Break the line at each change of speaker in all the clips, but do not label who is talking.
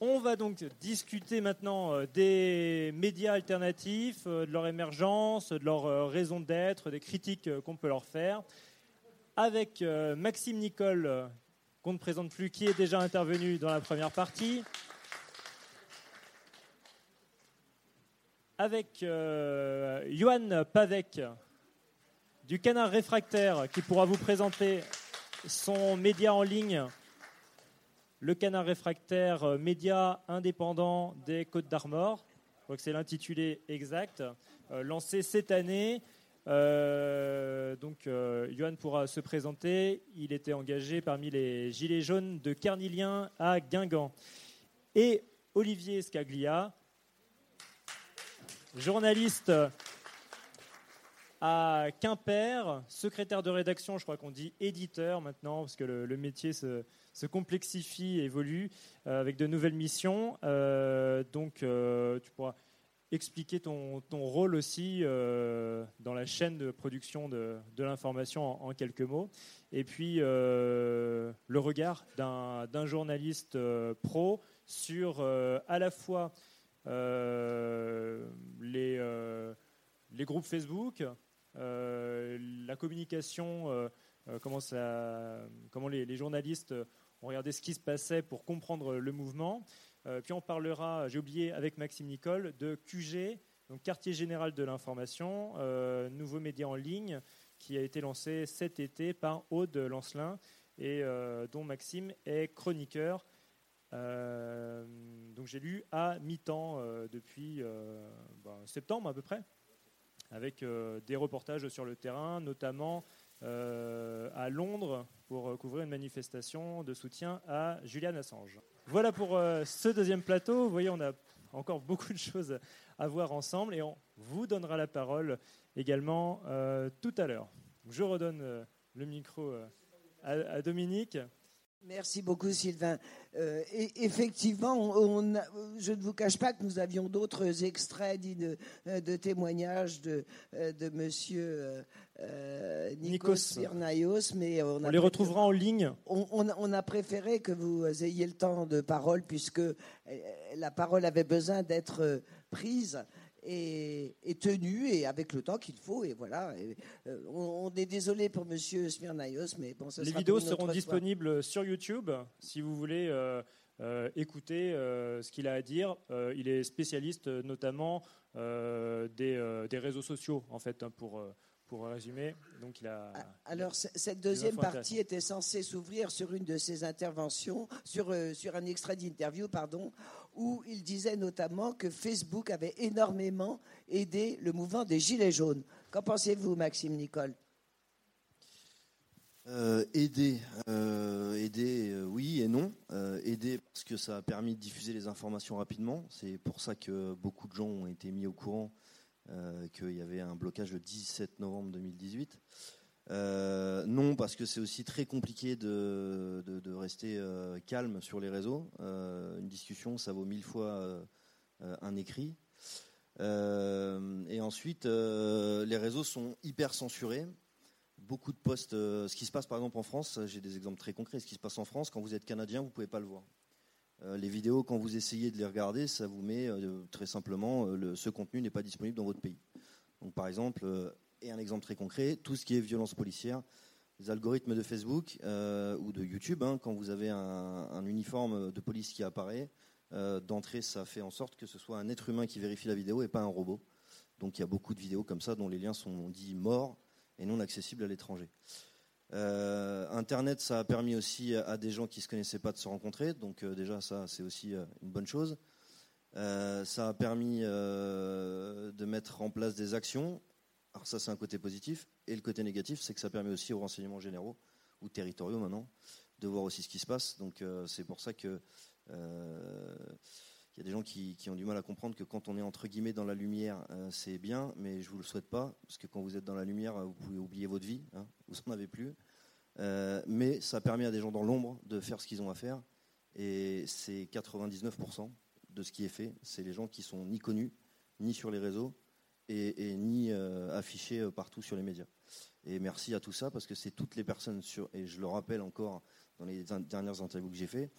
On va donc discuter maintenant euh, des médias alternatifs, euh, de leur émergence, de leur euh, raison d'être, des critiques qu'on peut leur faire, avec Maxime Nicole, qu'on ne présente plus, qui est déjà intervenu dans la première partie, avec Johan Pavek du Canard Réfractaire, qui pourra vous présenter son média en ligne, le Canard Réfractaire, euh, média indépendant des Côtes d'Armor. Que c'est l'intitulé exact, euh, lancé cette année. Euh, donc, Johan pourra se présenter. Il était engagé parmi les Gilets jaunes de Carnilien à Guingamp. Et Olivier Scaglia, journaliste à Quimper, secrétaire de rédaction, je crois qu'on dit éditeur maintenant, parce que le, métier se, complexifie, évolue, euh, avec de nouvelles missions. Euh, donc, euh, tu pourras expliquer ton, rôle aussi dans la chaîne de production de, l'information en, quelques mots. Et puis, le regard d'un journaliste pro sur à la fois les, groupes Facebook, la communication, euh, euh, comment, comment les, journalistes ont regardé ce qui se passait pour comprendre le mouvement. puis on parlera, j'ai oublié, avec Maxime Nicole, de QG, donc Quartier Général de l'Information, nouveau média en ligne qui a été lancé cet été par Aude Lancelin et dont Maxime est chroniqueur. donc j'ai lu à mi-temps depuis ben, septembre à peu près avec euh, des reportages sur le terrain, notamment euh, à Londres pour euh, couvrir une manifestation de soutien à Julian Assange. Voilà pour ce deuxième plateau. Vous voyez, on a encore beaucoup de choses à voir ensemble et on vous donnera la parole également tout à l'heure. Je redonne le micro à Dominique.
Merci beaucoup, Sylvain. Euh, effectivement, je ne vous cache pas que nous avions d'autres extraits de, euh, de, témoignages de, euh, de Monsieur Nikos Virnaios,
mais on, les retrouvera en ligne.
On, a préféré que vous ayez le temps de parole, puisque la parole avait besoin d'être prise est, tenu et avec le temps qu'il faut. Et voilà. Euh, on, est désolé pour Monsieur Smirnaios, mais bon, ça
Les vidéos seront disponibles sur YouTube si vous voulez. Euh, euh, écouter ce qu'il a à dire. il est spécialiste notamment des, des, réseaux sociaux, en fait, hein, pour, pour résumer. Donc, il a,
ah, Alors, cette deuxième partie était censée s'ouvrir sur une de ses interventions, sur, sur un extrait d'interview, pardon, où il disait notamment que Facebook avait énormément aidé le mouvement des Gilets jaunes. Qu'en pensez-vous, Maxime Nicole?
Euh, aider, euh, aider, oui et non. aider parce que ça a permis de diffuser les informations rapidement. C'est pour ça que beaucoup de gens ont été mis au courant euh, qu'il y avait un blocage le 17 novembre 2018. Euh, non, parce que c'est aussi très compliqué de, rester euh, calme sur les réseaux. une discussion, ça vaut mille fois un écrit. et ensuite, les réseaux sont hyper censurés. Beaucoup de postes. ce qui se passe par exemple en France, j'ai des exemples très concrets. Ce qui se passe en France, quand vous êtes canadien, vous ne pouvez pas le voir. Euh, les vidéos, quand vous essayez de les regarder, ça vous met euh, très simplement, euh, ce contenu n'est pas disponible dans votre pays. Donc, par exemple, et un exemple très concret, tout ce qui est violence policière, les algorithmes de Facebook ou de YouTube, hein, quand vous avez un, uniforme de police qui apparaît, d'entrée, ça fait en sorte que ce soit un être humain qui vérifie la vidéo et pas un robot. Donc il y a beaucoup de vidéos comme ça dont les liens sont dits morts et non accessibles à l'étranger. Euh, Internet, ça a permis aussi à des gens qui ne se connaissaient pas de se rencontrer, donc euh, déjà ça c'est aussi euh, une bonne chose. ça a permis de mettre en place des actions. Alors ça c'est un côté positif. Et le côté négatif, c'est que ça permet aussi aux renseignements généraux ou territoriaux maintenant de voir aussi ce qui se passe. Donc c'est pour ça que il y a des gens qui, ont du mal à comprendre que quand on est entre guillemets dans la lumière, euh, c'est bien, mais je vous le souhaite pas, parce que quand vous êtes dans la lumière, vous pouvez oublier votre vie, hein, vous n'en avez plus. Euh, mais ça permet à des gens dans l'ombre de faire ce qu'ils ont à faire, et c'est 99% de ce qui est fait. C'est les gens qui sont ni connus, ni sur les réseaux, et, ni euh, affichés partout sur les médias. Et merci à tout ça parce que c'est toutes les personnes sur, et je le rappelle encore dans les dernières interviews que j'ai fait,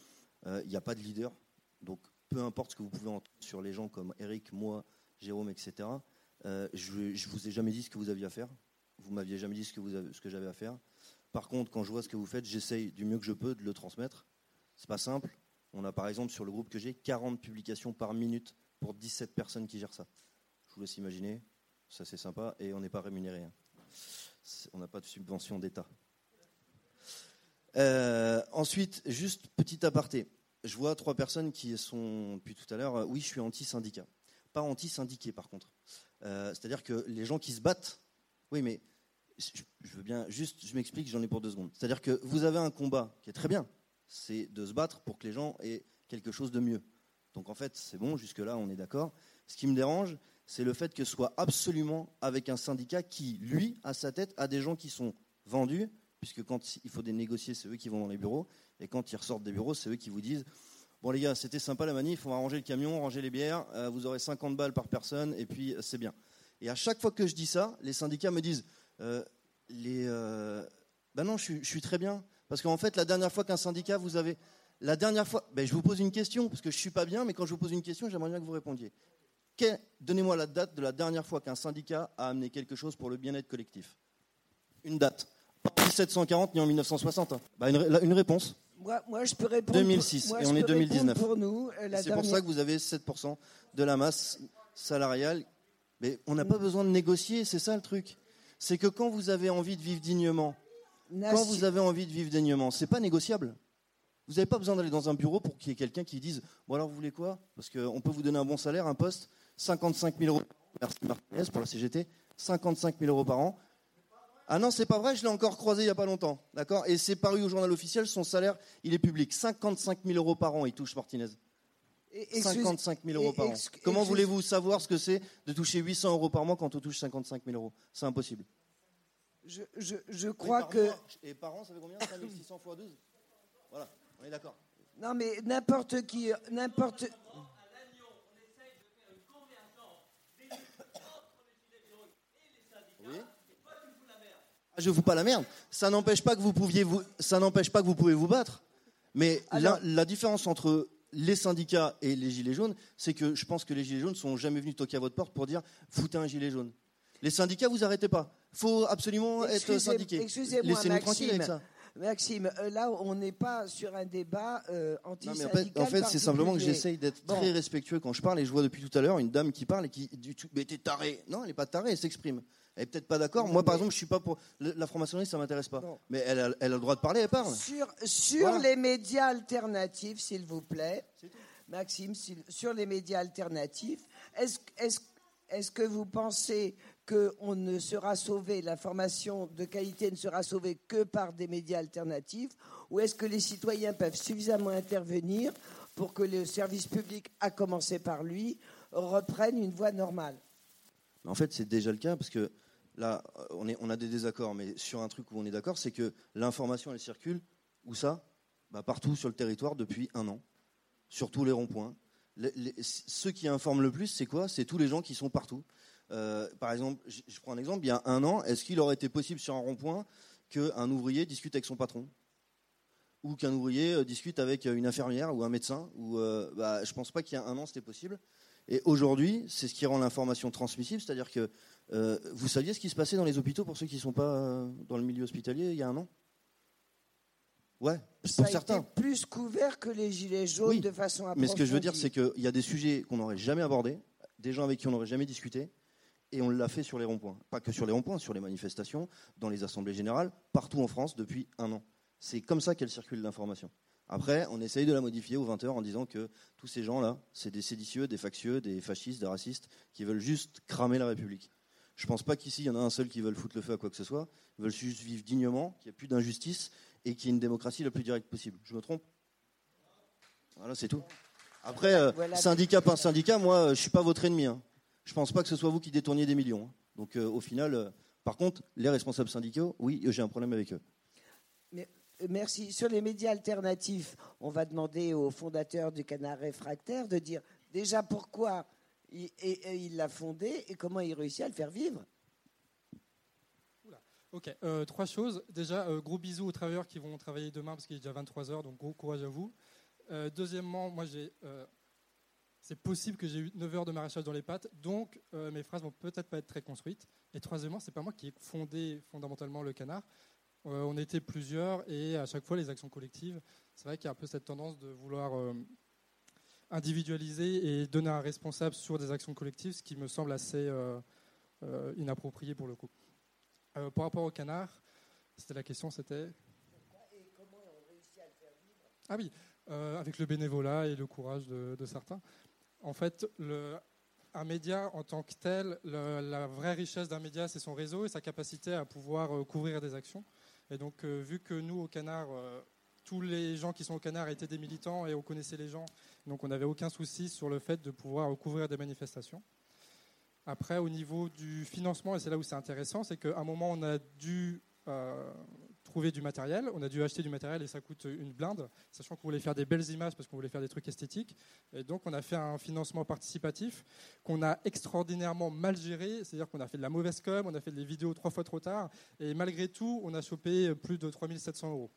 euh, il n'y a pas de leader. Donc peu importe ce que vous pouvez entendre sur les gens comme Eric, moi, Jérôme, etc. Euh, je ne vous ai jamais dit ce que vous aviez à faire. Vous m'aviez jamais dit ce que, que j'avais à faire. Par contre, quand je vois ce que vous faites, j'essaye du mieux que je peux de le transmettre. C'est pas simple. On a par exemple sur le groupe que j'ai 40 publications par minute pour 17 personnes qui gèrent ça. Vous laisse imaginer. Ça c'est sympa et on n'est pas rémunéré. Hein. On n'a pas de subvention d'État. Euh, ensuite, juste petit aparté. Je vois trois personnes qui sont depuis tout à l'heure. Euh, oui, je suis anti-syndicat. Pas anti-syndiqué par contre. Euh, c'est-à-dire que les gens qui se battent. Oui, mais je veux bien. Juste, je m'explique, j'en ai pour deux secondes. C'est-à-dire que vous avez un combat qui est très bien. C'est de se battre pour que les gens aient quelque chose de mieux. Donc en fait, c'est bon, jusque-là, on est d'accord. Ce qui me dérange, c'est le fait que ce soit absolument avec un syndicat qui, lui, à sa tête, a des gens qui sont vendus, puisque quand il faut des négocier, c'est eux qui vont dans les bureaux, et quand ils ressortent des bureaux, c'est eux qui vous disent Bon les gars, c'était sympa la manif, on va ranger le camion, ranger les bières, euh, vous aurez 50 balles par personne, et puis euh, c'est bien. Et à chaque fois que je dis ça, les syndicats me disent euh, Ben non, je suis, très bien. Parce qu'en fait, la dernière fois qu'un syndicat, vous avez. La dernière fois. Ben, je vous pose une question, parce que je ne suis pas bien, mais quand je vous pose une question, j'aimerais bien que vous répondiez. Donnez-moi la date de la dernière fois qu'un syndicat a amené quelque chose pour le bien-être collectif. Une date. Pas en 1740 ni en 1960. Hein. Bah, une, réponse.
Moi, je peux répondre.
2006 et on est 2019.
Pour nous,
euh, c'est pour ça que vous avez 7% de la masse salariale. Mais on n'a pas besoin de négocier, c'est ça le truc. C'est que quand vous avez envie de vivre dignement, quand vous avez envie de vivre dignement, c'est pas négociable. Vous n'avez pas besoin d'aller dans un bureau pour qu'il y ait quelqu'un qui dise Bon, alors vous voulez quoi? Parce qu'on peut vous donner un bon salaire, un poste, 55 000 euros. Merci Martinez pour la CGT. 55 000 euros par an. Ah non, c'est pas vrai, je l'ai encore croisé il n'y a pas longtemps. D'accord? Et c'est paru au journal officiel, son salaire, il est public. 55 000 euros par an, il touche Martinez. 55 000 euros par an. Comment voulez-vous savoir ce que c'est de toucher 800 euros par mois quand on touche 55 000 euros? C'est impossible.
Je, je, je crois que.
et par an, ça fait combien? 5600 fois 12 Voilà, on est d'accord.
Non, mais n'importe qui. N'importe.
Ah, je vous pas la merde. Ça n'empêche pas que vous pouviez vous, ça n'empêche pas que vous pouvez vous battre. Mais la, différence entre les syndicats et les gilets jaunes, c'est que je pense que les gilets jaunes sont jamais venus toquer à votre porte pour dire foutez un gilet jaune. Les syndicats, vous arrêtez pas. Faut absolument être syndiqué.
Avec ça. Maxime, euh, là, on n'est pas sur un débat euh, anti-syndical.
En fait, c'est simplement que j'essaye d'être très respectueux quand je parle et je vois depuis tout à l'heure une dame qui parle et qui dit Mais t'es taré Non, elle n'est pas tarée, elle s'exprime. Elle n'est peut-être pas d'accord. Moi, par exemple, je suis pas pour la franc-maçonnerie, ça m'intéresse pas. Mais elle a, le droit de parler, elle parle.
Sur, sur les médias alternatifs, s'il vous plaît, Maxime, sur les médias alternatifs, est-ce est est que vous pensez qu'on ne sera sauvé, l'information de qualité ne sera sauvée que par des médias alternatifs, ou est-ce que les citoyens peuvent suffisamment intervenir pour que le service public, à commencer par lui, reprenne une voie normale?
En fait, c'est déjà le cas, parce que là, on, est, on, a des désaccords, mais sur un truc où on est d'accord, c'est que l'information, elle circule, où ça? Bah, Partout sur le territoire depuis un an, sur tous les ronds-points. ceux qui informent le plus, c'est quoi? C'est tous les gens qui sont partout. Euh, par exemple, je prends un exemple, il y a un an, est-ce qu'il aurait été possible sur un rond-point qu'un ouvrier discute avec son patron? Ou qu'un ouvrier euh, discute avec une infirmière ou un médecin ou, euh, bah, Je pense pas qu'il y a un an, c'était possible. Et aujourd'hui, c'est ce qui rend l'information transmissible, c'est-à-dire que vous saviez ce qui se passait dans les hôpitaux pour ceux qui ne sont pas dans le milieu hospitalier il y a un an? Ouais,
ça pour a certains. Été plus couvert que les gilets jaunes de façon approfondie.
Mais ce que je veux dire, c'est qu'il y a des sujets qu'on n'aurait jamais abordés, des gens avec qui on n'aurait jamais discuté, et on l'a fait sur les ronds-points. Pas que sur les ronds-points, sur les manifestations, dans les assemblées générales, partout en France depuis un an. C'est comme ça qu'elle circule l'information. Après, on essaye de la modifier aux 20h en disant que tous ces gens-là, c'est des séditieux, des factieux, des fascistes, des racistes, qui veulent juste cramer la République. Je ne pense pas qu'ici, il y en a un seul qui veut foutre le feu à quoi que ce soit. Ils veulent juste vivre dignement, qu'il n'y ait plus d'injustice et qu'il y ait une démocratie la plus directe possible. Je me trompe? Voilà, c'est tout. Après, euh, syndicat par syndicat, moi, je ne suis pas votre ennemi. Hein je ne pense pas que ce soit vous qui détourniez des millions. Hein. Donc euh, au final, euh, par contre, les responsables syndicaux, oui, j'ai un problème avec eux.
Euh, merci. Sur les médias alternatifs, on va demander au fondateur du Canard réfractaire de dire déjà pourquoi il l'a fondé et comment il réussit à le faire vivre.
Ok, euh, trois choses. Déjà, euh, gros bisous aux travailleurs qui vont travailler demain parce qu'il est déjà 23h, donc gros courage à vous. Euh, deuxièmement, moi j'ai. c'est possible que j'ai eu 9 heures de maraîchage dans les pattes, donc mes phrases vont peut-être pas être très construites. Et troisièmement, c'est pas moi qui ai fondé fondamentalement le canard. On était plusieurs et à chaque fois les actions collectives, c'est vrai qu'il y a un peu cette tendance de vouloir individualiser et donner un responsable sur des actions collectives, ce qui me semble assez inapproprié pour le coup. Euh, par rapport au canard, c'était la question, c'était. Ah oui, euh, avec le bénévolat et le courage de, certains. En fait, un média en tant que tel, la vraie richesse d'un média, c'est son réseau et sa capacité à pouvoir euh, couvrir des actions. Et donc, vu que nous, au Canard, tous les gens qui sont au Canard étaient des militants et on connaissait les gens, donc on n'avait aucun souci sur le fait de pouvoir couvrir des manifestations. Après, au niveau du financement, et c'est là où c'est intéressant, c'est qu'à un moment, on a dû euh, du matériel, on a dû acheter du matériel et ça coûte une blinde, sachant qu'on voulait faire des belles images parce qu'on voulait faire des trucs esthétiques. Et donc, on a fait un financement participatif qu'on a extraordinairement mal géré, c'est-à-dire qu'on a fait de la mauvaise com, on a fait des vidéos trois fois trop tard, et malgré tout, on a chopé plus de 3700 euros.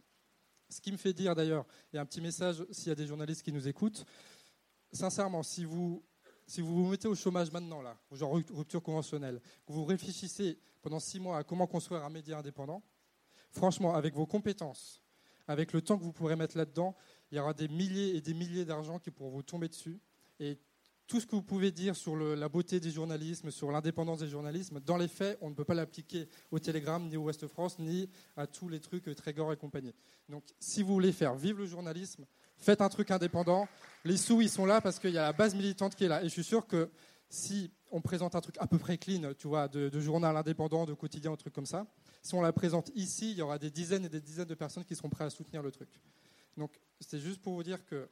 Ce qui me fait dire d'ailleurs, et un petit message s'il y a des journalistes qui nous écoutent, sincèrement, si vous si vous vous mettez au chômage maintenant, là, genre rupture conventionnelle, que vous réfléchissez pendant six mois à comment construire un média indépendant, franchement, avec vos compétences, avec le temps que vous pourrez mettre là-dedans, il y aura des milliers et des milliers d'argent qui pourront vous tomber dessus. Et tout ce que vous pouvez dire sur la beauté du journalisme, sur l'indépendance des journalismes, dans les faits, on ne peut pas l'appliquer au Télégramme, ni au Ouest France, ni à tous les trucs Trégor et compagnie. Donc, si vous voulez faire vivre le journalisme, faites un truc indépendant. Les sous, ils sont là parce qu'il y a la base militante qui est là. Et je suis sûr que si on présente un truc à peu près clean, tu vois, de, journal indépendant, de quotidien, un truc comme ça, si on la présente ici, il y aura des dizaines et des dizaines de personnes qui seront prêtes à soutenir le truc. Donc, c'est juste pour vous dire que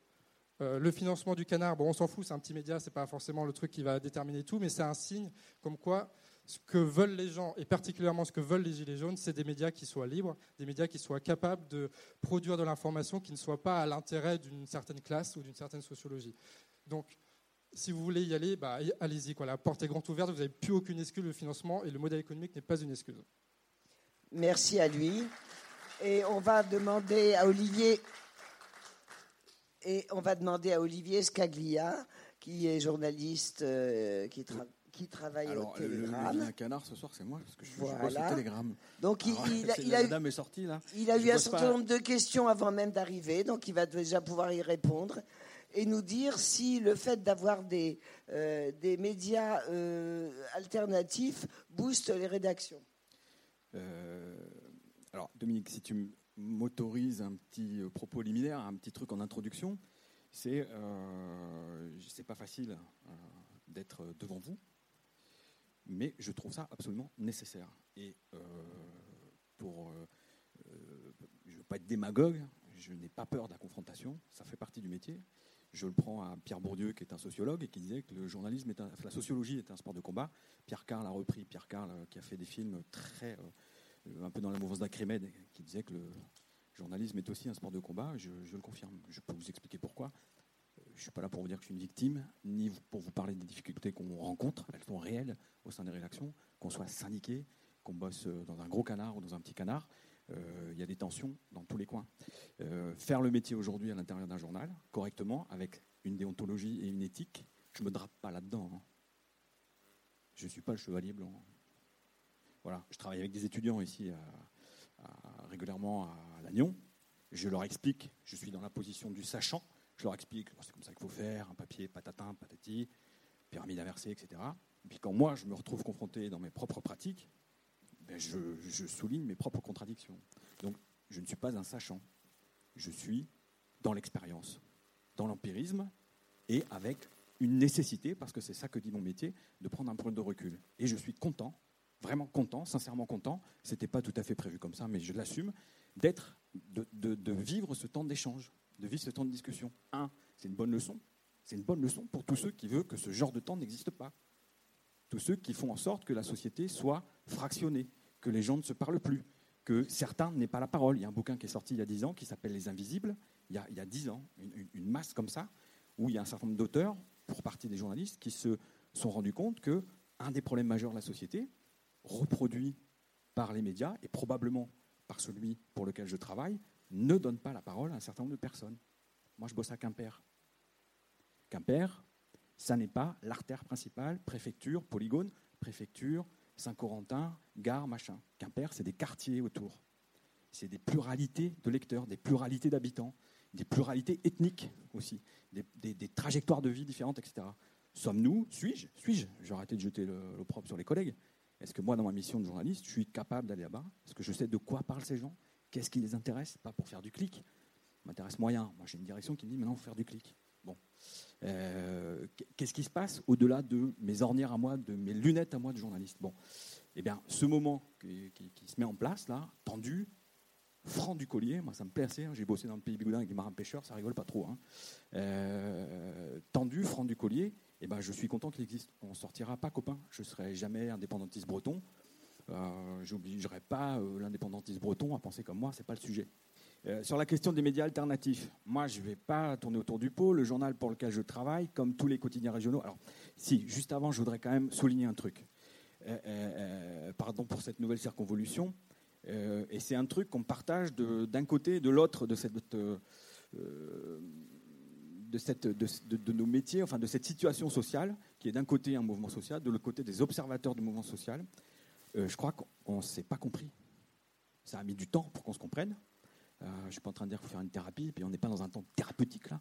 euh, le financement du canard, bon, on s'en fout, c'est un petit média, c'est pas forcément le truc qui va déterminer tout, mais c'est un signe comme quoi ce que veulent les gens, et particulièrement ce que veulent les Gilets jaunes, c'est des médias qui soient libres, des médias qui soient capables de produire de l'information qui ne soit pas à l'intérêt d'une certaine classe ou d'une certaine sociologie. Donc, si vous voulez y aller, bah, allez-y. La porte est grande ouverte, vous n'avez plus aucune excuse, le financement et le modèle économique n'est pas une excuse.
Merci à lui. Et on va demander à Olivier et on va demander à Olivier Scaglia, qui est journaliste, euh, qui, qui, travaille au Télégramme.
Le, le, canard ce soir, c'est moi, parce que je, voilà. au Télégramme.
Donc il, il,
a,
eu,
dame est sortie, là.
il a eu un certain nombre de questions avant même d'arriver, donc il va déjà pouvoir y répondre et nous dire si le fait d'avoir des, euh, des médias euh, alternatifs booste les rédactions.
alors, Dominique, si tu me m'autorise un petit euh, propos liminaire, un petit truc en introduction, c'est euh, c'est pas facile euh, d'être devant vous, mais je trouve ça absolument nécessaire. Et euh, pour, je ne veux pas être démagogue, je n'ai pas peur de la confrontation, ça fait partie du métier. Je le prends à Pierre Bourdieu, qui est un sociologue, et qui disait que le journalisme est la sociologie est un sport de combat. Pierre Carl a repris, Pierre Carl, qui a fait des films très euh, un peu dans la mouvance d'Acrémed, qui disait que le journalisme est aussi un sport de combat. Je, le confirme. Je peux vous expliquer pourquoi. Euh, je ne suis pas là pour vous dire que je suis une victime, ni pour vous parler des difficultés qu'on rencontre. Elles sont réelles au sein des rédactions, qu'on soit syndiqué, qu'on bosse euh, dans un gros canard ou dans un petit canard. Il y a des tensions dans tous les coins. faire le métier aujourd'hui à l'intérieur d'un journal, correctement, avec une déontologie et une éthique, je ne me drape pas là-dedans. Hein. Je ne suis pas le chevalier blanc. Voilà, je travaille avec des étudiants ici régulièrement à Lannion. Je leur explique, je suis dans la position du sachant, je leur explique, c'est comme ça qu'il faut faire, un papier, patatin, patati, pyramide inversée, etc. Et puis quand moi, je me retrouve confronté dans mes propres pratiques, ben je, souligne mes propres contradictions. Donc, je ne suis pas un sachant. Je suis dans l'expérience, dans l'empirisme et avec une nécessité, parce que c'est ça que dit mon métier, de prendre un point de recul. Et je suis content vraiment content, sincèrement content, c'était pas tout à fait prévu comme ça, mais je l'assume, d'être, de, vivre ce temps d'échange, de vivre ce temps de discussion. Un, c'est une bonne leçon. C'est une bonne leçon pour tous ceux qui veulent que ce genre de temps n'existe pas. Tous ceux qui font en sorte que la société soit fractionnée, que les gens ne se parlent plus, que certains n'aient pas la parole. Il y a un bouquin qui est sorti il y a dix ans qui s'appelle Les Invisibles, il y a dix ans, une, une, masse comme ça, où il y a un certain nombre d'auteurs, pour partie des journalistes, qui se sont rendus compte que un des problèmes majeurs de la société, reproduit par les médias et probablement par celui pour lequel je travaille, ne donne pas la parole à un certain nombre de personnes. Moi, je bosse à Quimper. Quimper, ça n'est pas l'artère principale, préfecture, polygone, préfecture, Saint-Corentin, gare, machin. Quimper, c'est des quartiers autour. C'est des pluralités de lecteurs, des pluralités d'habitants, des pluralités ethniques aussi, des, trajectoires de vie différentes, etc. Sommes-nous, suis-je, suis-je, j'ai arrêté de jeter l'opprobre sur les collègues, est-ce que moi, dans ma mission de journaliste, je suis capable d'aller là-bas? Est-ce que je sais de quoi parlent ces gens? Qu'est-ce qui les intéresse? Pas pour faire du clic. M'intéresse moyen. Moi, j'ai une direction qui me dit maintenant, faut faire du clic. Bon. Euh, qu'est-ce qui se passe au-delà de mes ornières à moi, de mes lunettes à moi de journaliste? Bon. Eh bien, ce moment qui, se met en place, là, tendu, franc du collier, moi ça me plaît assez, hein. j'ai bossé dans le pays bigoudin avec des marins pêcheurs, ça rigole pas trop. Hein. Euh, tendu, franc du collier, eh ben, je suis content qu'il existe. On ne sortira pas copain. Je ne serai jamais indépendantiste breton. Euh, J'obligerai pas euh, l'indépendantiste breton à penser comme moi, ce n'est pas le sujet. Euh, sur la question des médias alternatifs, moi je ne vais pas tourner autour du pot. Le journal pour lequel je travaille, comme tous les quotidiens régionaux. Alors, si, juste avant, je voudrais quand même souligner un truc. Euh, pardon pour cette nouvelle circonvolution. et c'est un truc qu'on partage d'un côté et de l'autre de cette de, de, nos métiers, enfin de cette situation sociale, qui est d'un côté un mouvement social, de l'autre côté des observateurs du mouvement social, euh, je crois qu'on ne s'est pas compris. Ça a mis du temps pour qu'on se comprenne. Euh, je ne suis pas en train de dire qu'il faut faire une thérapie, puis on n'est pas dans un temps thérapeutique là.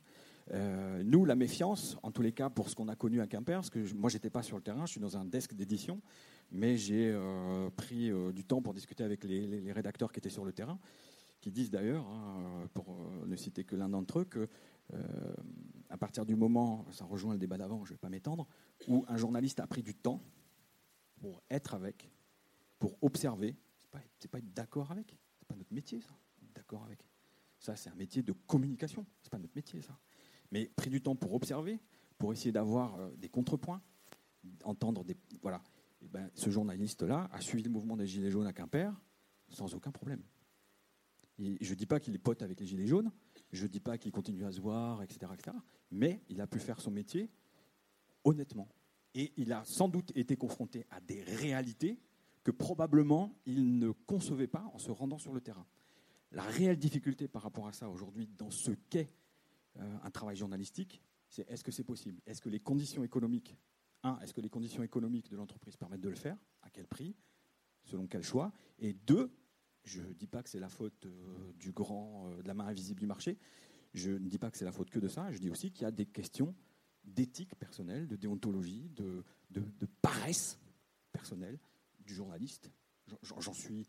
Euh, nous, la méfiance, en tous les cas, pour ce qu'on a connu à Quimper, parce que je, moi, j'étais pas sur le terrain, je suis dans un desk d'édition, mais j'ai pris du temps pour discuter avec les, rédacteurs qui étaient sur le terrain, qui disent d'ailleurs, hein, pour ne citer que l'un d'entre eux, que euh, à partir du moment, ça rejoint le débat d'avant, je ne vais pas m'étendre, où un journaliste a pris du temps pour être avec, pour observer, c'est pas, pas être d'accord avec, c'est pas notre métier ça, Ça, c'est un métier de communication, c'est pas notre métier ça. Mais pris du temps pour observer, pour essayer d'avoir euh, des contrepoints, entendre des. Voilà. Et ben, ce journaliste-là a suivi le mouvement des Gilets jaunes à Quimper sans aucun problème. Et je ne dis pas qu'il est pote avec les Gilets jaunes, je ne dis pas qu'il continue à se voir, etc., etc., mais il a pu faire son métier honnêtement. Et il a sans doute été confronté à des réalités que probablement il ne concevait pas en se rendant sur le terrain. La réelle difficulté par rapport à ça aujourd'hui dans ce qu'est euh, un travail journalistique, c'est est-ce que c'est possible? Est-ce que les conditions économiques, un, est-ce que les conditions économiques de l'entreprise permettent de le faire? À quel prix? Selon quel choix? Et deux, je ne dis pas que c'est la faute euh, du grand, euh, de la main invisible du marché. Je ne dis pas que c'est la faute que de ça. Je dis aussi qu'il y a des questions d'éthique personnelle, de déontologie, de, paresse personnelle du journaliste. J'en suis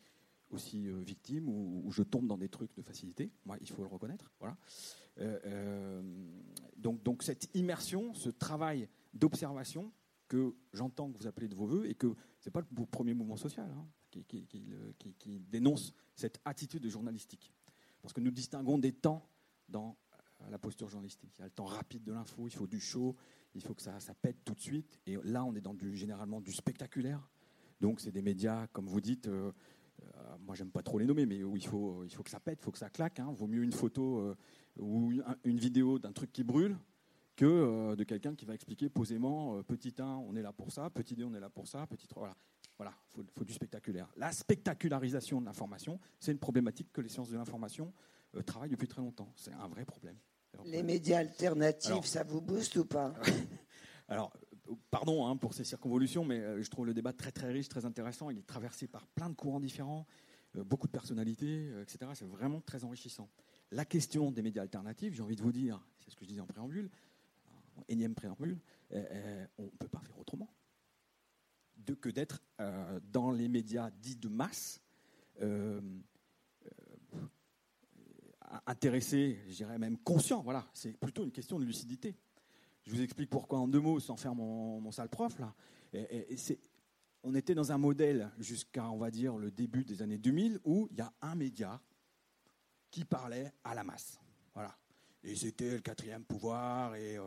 aussi euh, victime ou, je tombe dans des trucs de facilité. Moi, il faut le reconnaître. Voilà. donc, donc cette immersion, ce travail d'observation que j'entends que vous appelez de vos voeux et que ce n'est pas le premier mouvement social. Hein qui, dénonce cette attitude journalistique. Parce que nous distinguons des temps dans euh, la posture journalistique. Il y a le temps rapide de l'info, il faut du show, il faut que ça, pète tout de suite. Et là, on est dans du, généralement du spectaculaire. Donc, c'est des médias, comme vous dites, euh, euh, moi, j'aime pas trop les nommer, mais où il faut, il faut que ça pète, il faut que ça claque. Hein. Vaut mieux une photo ou une, vidéo d'un truc qui brûle que de quelqu'un qui va expliquer posément petit 1, on est là pour ça, petit 2, on est là pour ça, petit 3. Voilà. Voilà, il faut, du spectaculaire. La spectacularisation de l'information, c'est une problématique que les sciences de l'information euh, travaillent depuis très longtemps. C'est un vrai problème.
Les médias alternatifs, ça vous booste ou pas?
Alors, euh, pardon hein, pour ces circonvolutions, mais euh, je trouve le débat très très riche, très intéressant. Il est traversé par plein de courants différents, beaucoup de personnalités, etc. C'est vraiment très enrichissant. La question des médias alternatifs, j'ai envie de vous dire, c'est ce que je disais en préambule, énième préambule, on ne peut pas faire autrement que d'être euh, dans les médias dits de masse, euh, euh, intéressé, je dirais même conscient. Voilà, c'est plutôt une question de lucidité. Je vous explique pourquoi en deux mots, sans faire mon, sale prof. Là. On était dans un modèle jusqu'à, on va dire, le début des années 2000 où il y a un média qui parlait à la masse. Voilà. Et c'était le quatrième pouvoir et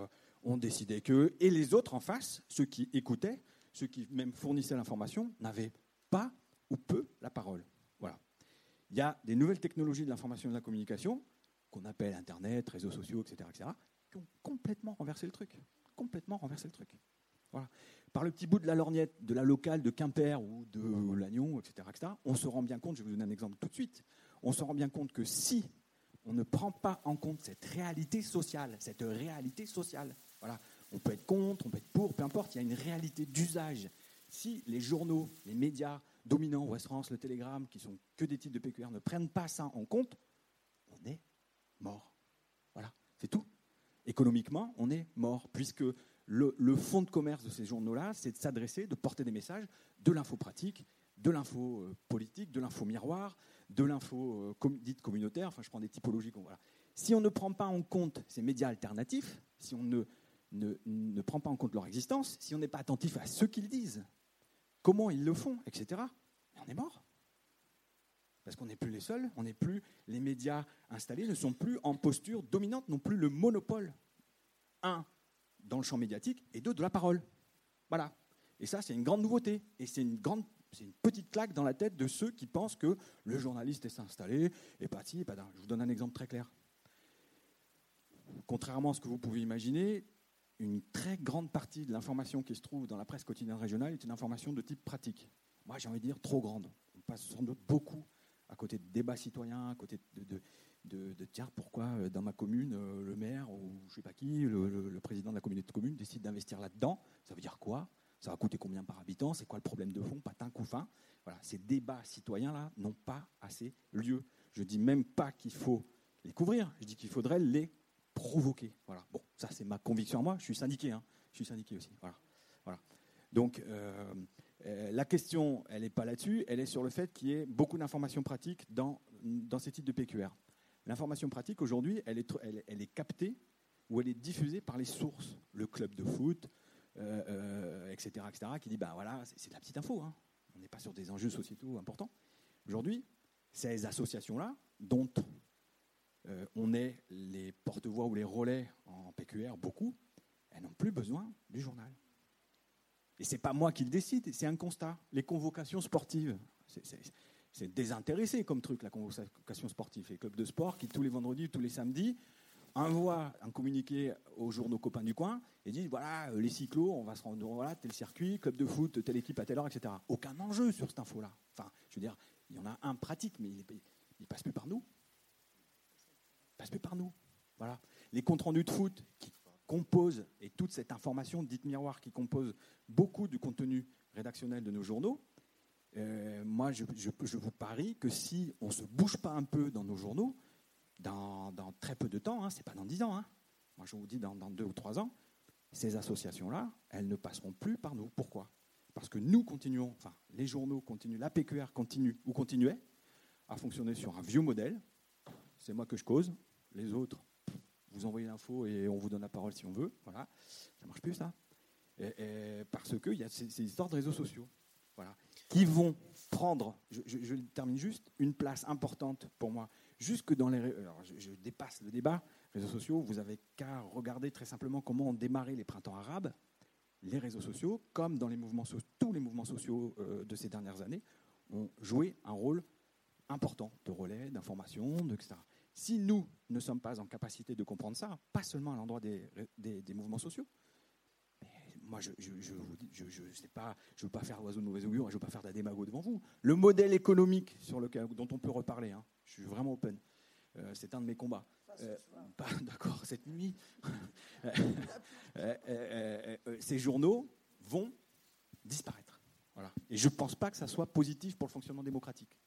on décidait que. Et les autres en face, ceux qui écoutaient, ceux qui même fournissaient l'information n'avaient pas ou peu la parole. Voilà. Il y a des nouvelles technologies de l'information et de la communication, qu'on appelle Internet, réseaux sociaux, etc., etc., qui ont complètement renversé le truc. Complètement renversé le truc. Voilà. Par le petit bout de la lorgnette, de la locale de Quimper ou de Lannion, etc., etc., on se rend bien compte, je vais vous donner un exemple tout de suite, on se rend bien compte que si on ne prend pas en compte cette réalité sociale, cette réalité sociale, voilà, on peut être contre, on peut être pour, peu importe, il y a une réalité d'usage. Si les journaux, les médias dominants, West France, le Télégramme, qui sont que des titres de PQR, ne prennent pas ça en compte, on est mort. Voilà, c'est tout. Économiquement, on est mort, puisque le, le fond de commerce de ces journaux-là, c'est de s'adresser, de porter des messages, de l'info pratique, de l'info euh, politique, de l'info miroir, de l'info euh, dite communautaire. Enfin, je prends des typologies. Si on ne prend pas en compte ces médias alternatifs, si on ne, ne, ne prend pas en compte leur existence, si on n'est pas attentif à ce qu'ils disent, comment ils le font, etc., on est mort. Parce qu'on n'est plus les seuls, on n'est plus les médias installés, ne sont plus en posture dominante, non plus le monopole. Un, dans le champ médiatique, et deux, de la parole. Voilà. Et ça, c'est une grande nouveauté. Et c'est une grande c'est une petite claque dans la tête de ceux qui pensent que le journaliste est installé, et pas et pas Je vous donne un exemple très clair. Contrairement à ce que vous pouvez imaginer, une très grande partie de l'information qui se trouve dans la presse quotidienne régionale est une information de type pratique. Moi, j'ai envie de dire trop grande. On passe sans doute beaucoup à côté de débats citoyens, à côté de, de, tiens, pourquoi euh, dans ma commune, euh, le maire ou je sais pas qui, le, président de la communauté de communes décide d'investir là-dedans. Ça veut dire quoi? Ça va coûter combien par habitant? C'est quoi le problème de fond? Patin, coup fin. Voilà, ces débats citoyens-là n'ont pas assez lieu. Je dis même pas qu'il faut les couvrir, je dis qu'il faudrait les provoquer. Voilà. Bon, ça c'est ma conviction à moi. Je suis syndiqué, hein. je suis syndiqué aussi. Voilà. voilà. Donc euh, euh, la question, elle n'est pas là-dessus. Elle est sur le fait qu'il y ait beaucoup d'informations pratiques dans, ces types de PQR. L'information pratique aujourd'hui, elle est, captée ou elle est diffusée par les sources, le club de foot, etc., euh, etc., qui dit bah voilà, c'est de la petite info. Hein. On n'est pas sur des enjeux sociétaux importants. Aujourd'hui, ces associations-là, dont euh, on est les porte-voix ou les relais en PQR, beaucoup, elles n'ont plus besoin du journal. Et c'est pas moi qui le décide, c'est un constat. Les convocations sportives, c'est désintéressé comme truc, la convocation sportive. Les clubs de sport qui, tous les vendredis, tous les samedis, envoient un communiqué aux journaux copains du coin et disent voilà, euh, les cyclos, on va se rendre, voilà, tel circuit, club de foot, telle équipe à telle heure, etc. Aucun enjeu sur cette info-là. Enfin, je veux dire, il y en a un pratique, mais il ne passe plus par nous passe plus par nous. Voilà. Les comptes rendus de foot qui composent, et toute cette information dite miroir qui compose beaucoup du contenu rédactionnel de nos journaux, euh, moi je, vous parie que si on ne se bouge pas un peu dans nos journaux, dans, très peu de temps, hein, c'est pas dans dix ans, hein, moi je vous dis dans, dans deux ou trois ans, ces associations-là, elles ne passeront plus par nous. Pourquoi? Parce que nous continuons, enfin les journaux continuent, la PQR continue ou continuait à fonctionner sur un vieux modèle. C'est moi que je cause, les autres, vous envoyez l'info et on vous donne la parole si on veut. Voilà, ça marche plus ça. parce qu'il y a ces, histoires de réseaux sociaux, voilà, qui vont prendre, je, termine juste, une place importante pour moi, jusque dans les. Alors, je, dépasse le débat. Réseaux sociaux, vous avez qu'à regarder très simplement comment ont démarré les printemps arabes. Les réseaux sociaux, comme dans les mouvements, tous les mouvements sociaux euh, de ces dernières années, ont joué un rôle important de relais, d'information, etc. Si nous ne sommes pas en capacité de comprendre ça, pas seulement à l'endroit des, mouvements sociaux, moi, je ne je, sais pas, je veux pas faire l'oiseau de mauvais augure, je ne veux pas faire de la démago devant vous. Le modèle économique sur lequel, dont on peut reparler, hein, je suis vraiment open. Euh, c'est un de mes combats. Euh, d'accord, cette nuit. Euh, ces journaux vont disparaître. Voilà. Et je ne pense pas que ça soit positif pour le fonctionnement démocratique.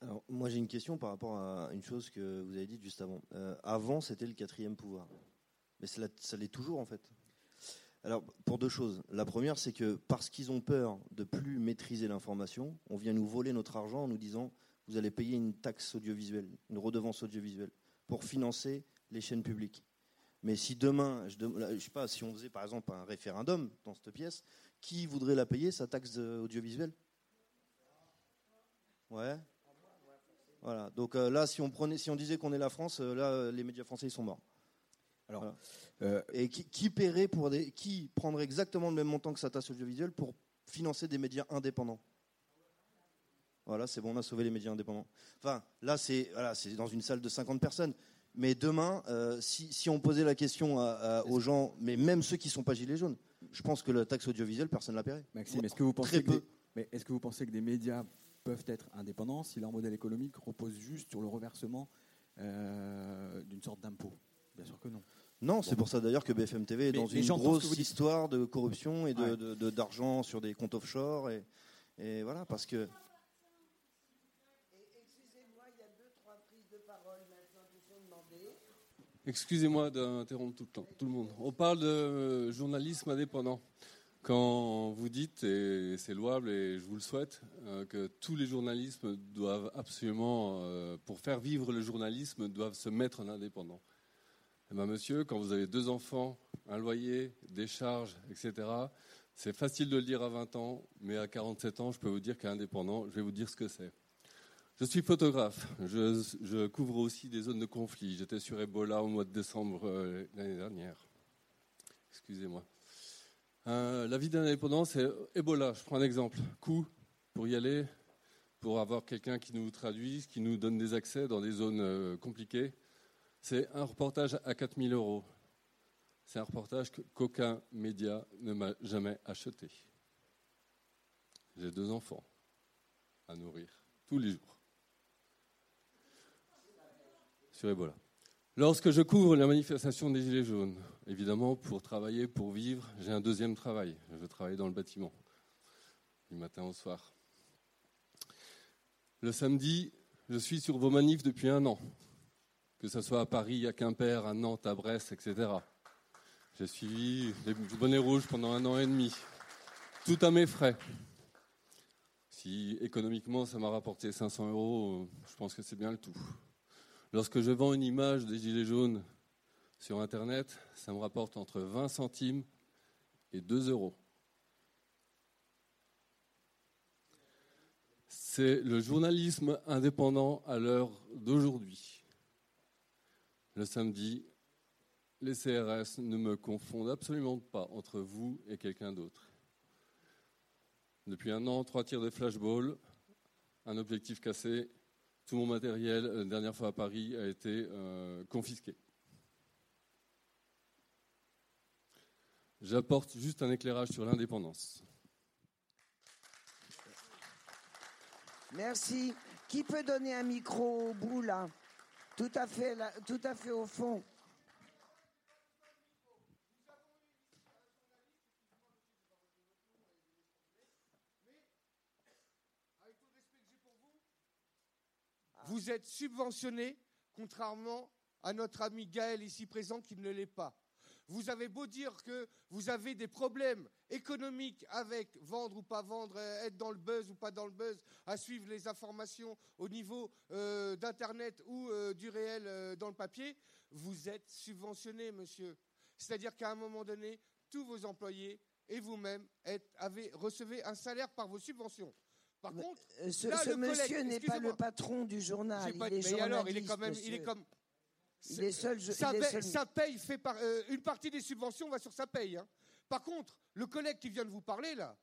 Alors, moi, j'ai une question par rapport à une chose que vous avez dite juste avant. Euh, avant, c'était le quatrième pouvoir. Mais ça l'est toujours, en fait. Alors, pour deux choses. La première, c'est que parce qu'ils ont peur de plus maîtriser l'information, on vient nous voler notre argent en nous disant vous allez payer une taxe audiovisuelle, une redevance audiovisuelle, pour financer les chaînes publiques. Mais si demain, je ne sais pas, si on faisait par exemple un référendum dans cette pièce, qui voudrait la payer, sa taxe audiovisuelle? Ouais. Voilà. Donc euh, là, si on, prenait, si on disait qu'on est la France, euh, là, les médias français, ils sont morts. Alors, euh, et qui, paierait pour des, qui prendrait exactement le même montant que sa tasse audiovisuelle pour financer des médias indépendants? Voilà, c'est bon, on a sauvé les médias indépendants. Enfin, là, c'est voilà, c'est dans une salle de 50 personnes. Mais demain, si, si, on posait la question aux gens, mais même ceux qui ne sont pas gilets jaunes, je pense que la taxe audiovisuelle, personne ne la paierait.
Maxime, est-ce que vous pensez que mais est-ce que vous pensez que des médias peuvent être indépendants si leur modèle économique repose juste sur le reversement euh, d'une sorte d'impôt Bien sûr que non.
Non, c'est pour ça d'ailleurs que BFM TV est dans une grosse histoire de corruption et de, d'argent sur des comptes offshore. Et, et voilà, parce que.
Excusez-moi, il y a deux, trois prises de parole maintenant qui sont demandées.
Excusez-moi d'interrompre tout le temps, tout le monde. On parle de journalisme indépendant. Quand vous dites, et c'est louable et je vous le souhaite, euh, que tous les journalismes doivent absolument, euh, pour faire vivre le journalisme, doivent se mettre en indépendant. Eh bien, monsieur, quand vous avez deux enfants, un loyer, des charges, etc., c'est facile de le dire à 20 ans, mais à 47 ans, je peux vous dire qu'indépendant, je vais vous dire ce que c'est. Je suis photographe. Je, couvre aussi des zones de conflit. J'étais sur Ebola au mois de décembre euh, l'année dernière. Excusez-moi. Euh, la vie d'un indépendant, c'est Ebola. Je prends un exemple. Coût pour y aller, pour avoir quelqu'un qui nous traduise, qui nous donne des accès dans des zones euh, compliquées. C'est un reportage à 4000 euros. C'est un reportage qu'aucun média ne m'a jamais acheté. J'ai deux enfants à nourrir tous les jours. Sur Ebola. Lorsque je couvre la manifestation des Gilets jaunes, évidemment, pour travailler, pour vivre, j'ai un deuxième travail. Je travaille dans le bâtiment, du matin au soir. Le samedi, je suis sur vos manifs depuis un an que ce soit à Paris, à Quimper, à Nantes, à Brest, etc. J'ai suivi les bonnets rouges pendant un an et demi, tout à mes frais. Si économiquement ça m'a rapporté 500 euros, je pense que c'est bien le tout. Lorsque je vends une image des Gilets jaunes sur Internet, ça me rapporte entre 20 centimes et 2 euros. C'est le journalisme indépendant à l'heure d'aujourd'hui le samedi, les CRS ne me confondent absolument pas entre vous et quelqu'un d'autre. Depuis un an, trois tirs de flashball, un objectif cassé, tout mon matériel, la dernière fois à Paris, a été euh, confisqué. J'apporte juste un éclairage sur l'indépendance.
Merci. Qui peut donner un micro au bout là tout à fait au fond.
Vous êtes subventionné, contrairement à notre ami Gaël ici présent qui ne l'est pas. Vous avez beau dire que vous avez des problèmes économiques avec vendre ou pas vendre, euh, être dans le buzz ou pas dans le buzz, à suivre les informations au niveau euh, d'Internet ou euh, du réel dans le papier, vous êtes subventionné, monsieur. C'est-à-dire qu'à un moment donné, tous vos employés et vous-même recevez un salaire par vos subventions. Par contre,
ce, monsieur n'est pas le patron du journal. il est mais alors, il est quand même, il est comme,
il seul, paye, fait par, euh, une partie des subventions va sur sa paye. Hein. Par contre, le collègue qui vient de vous parler là,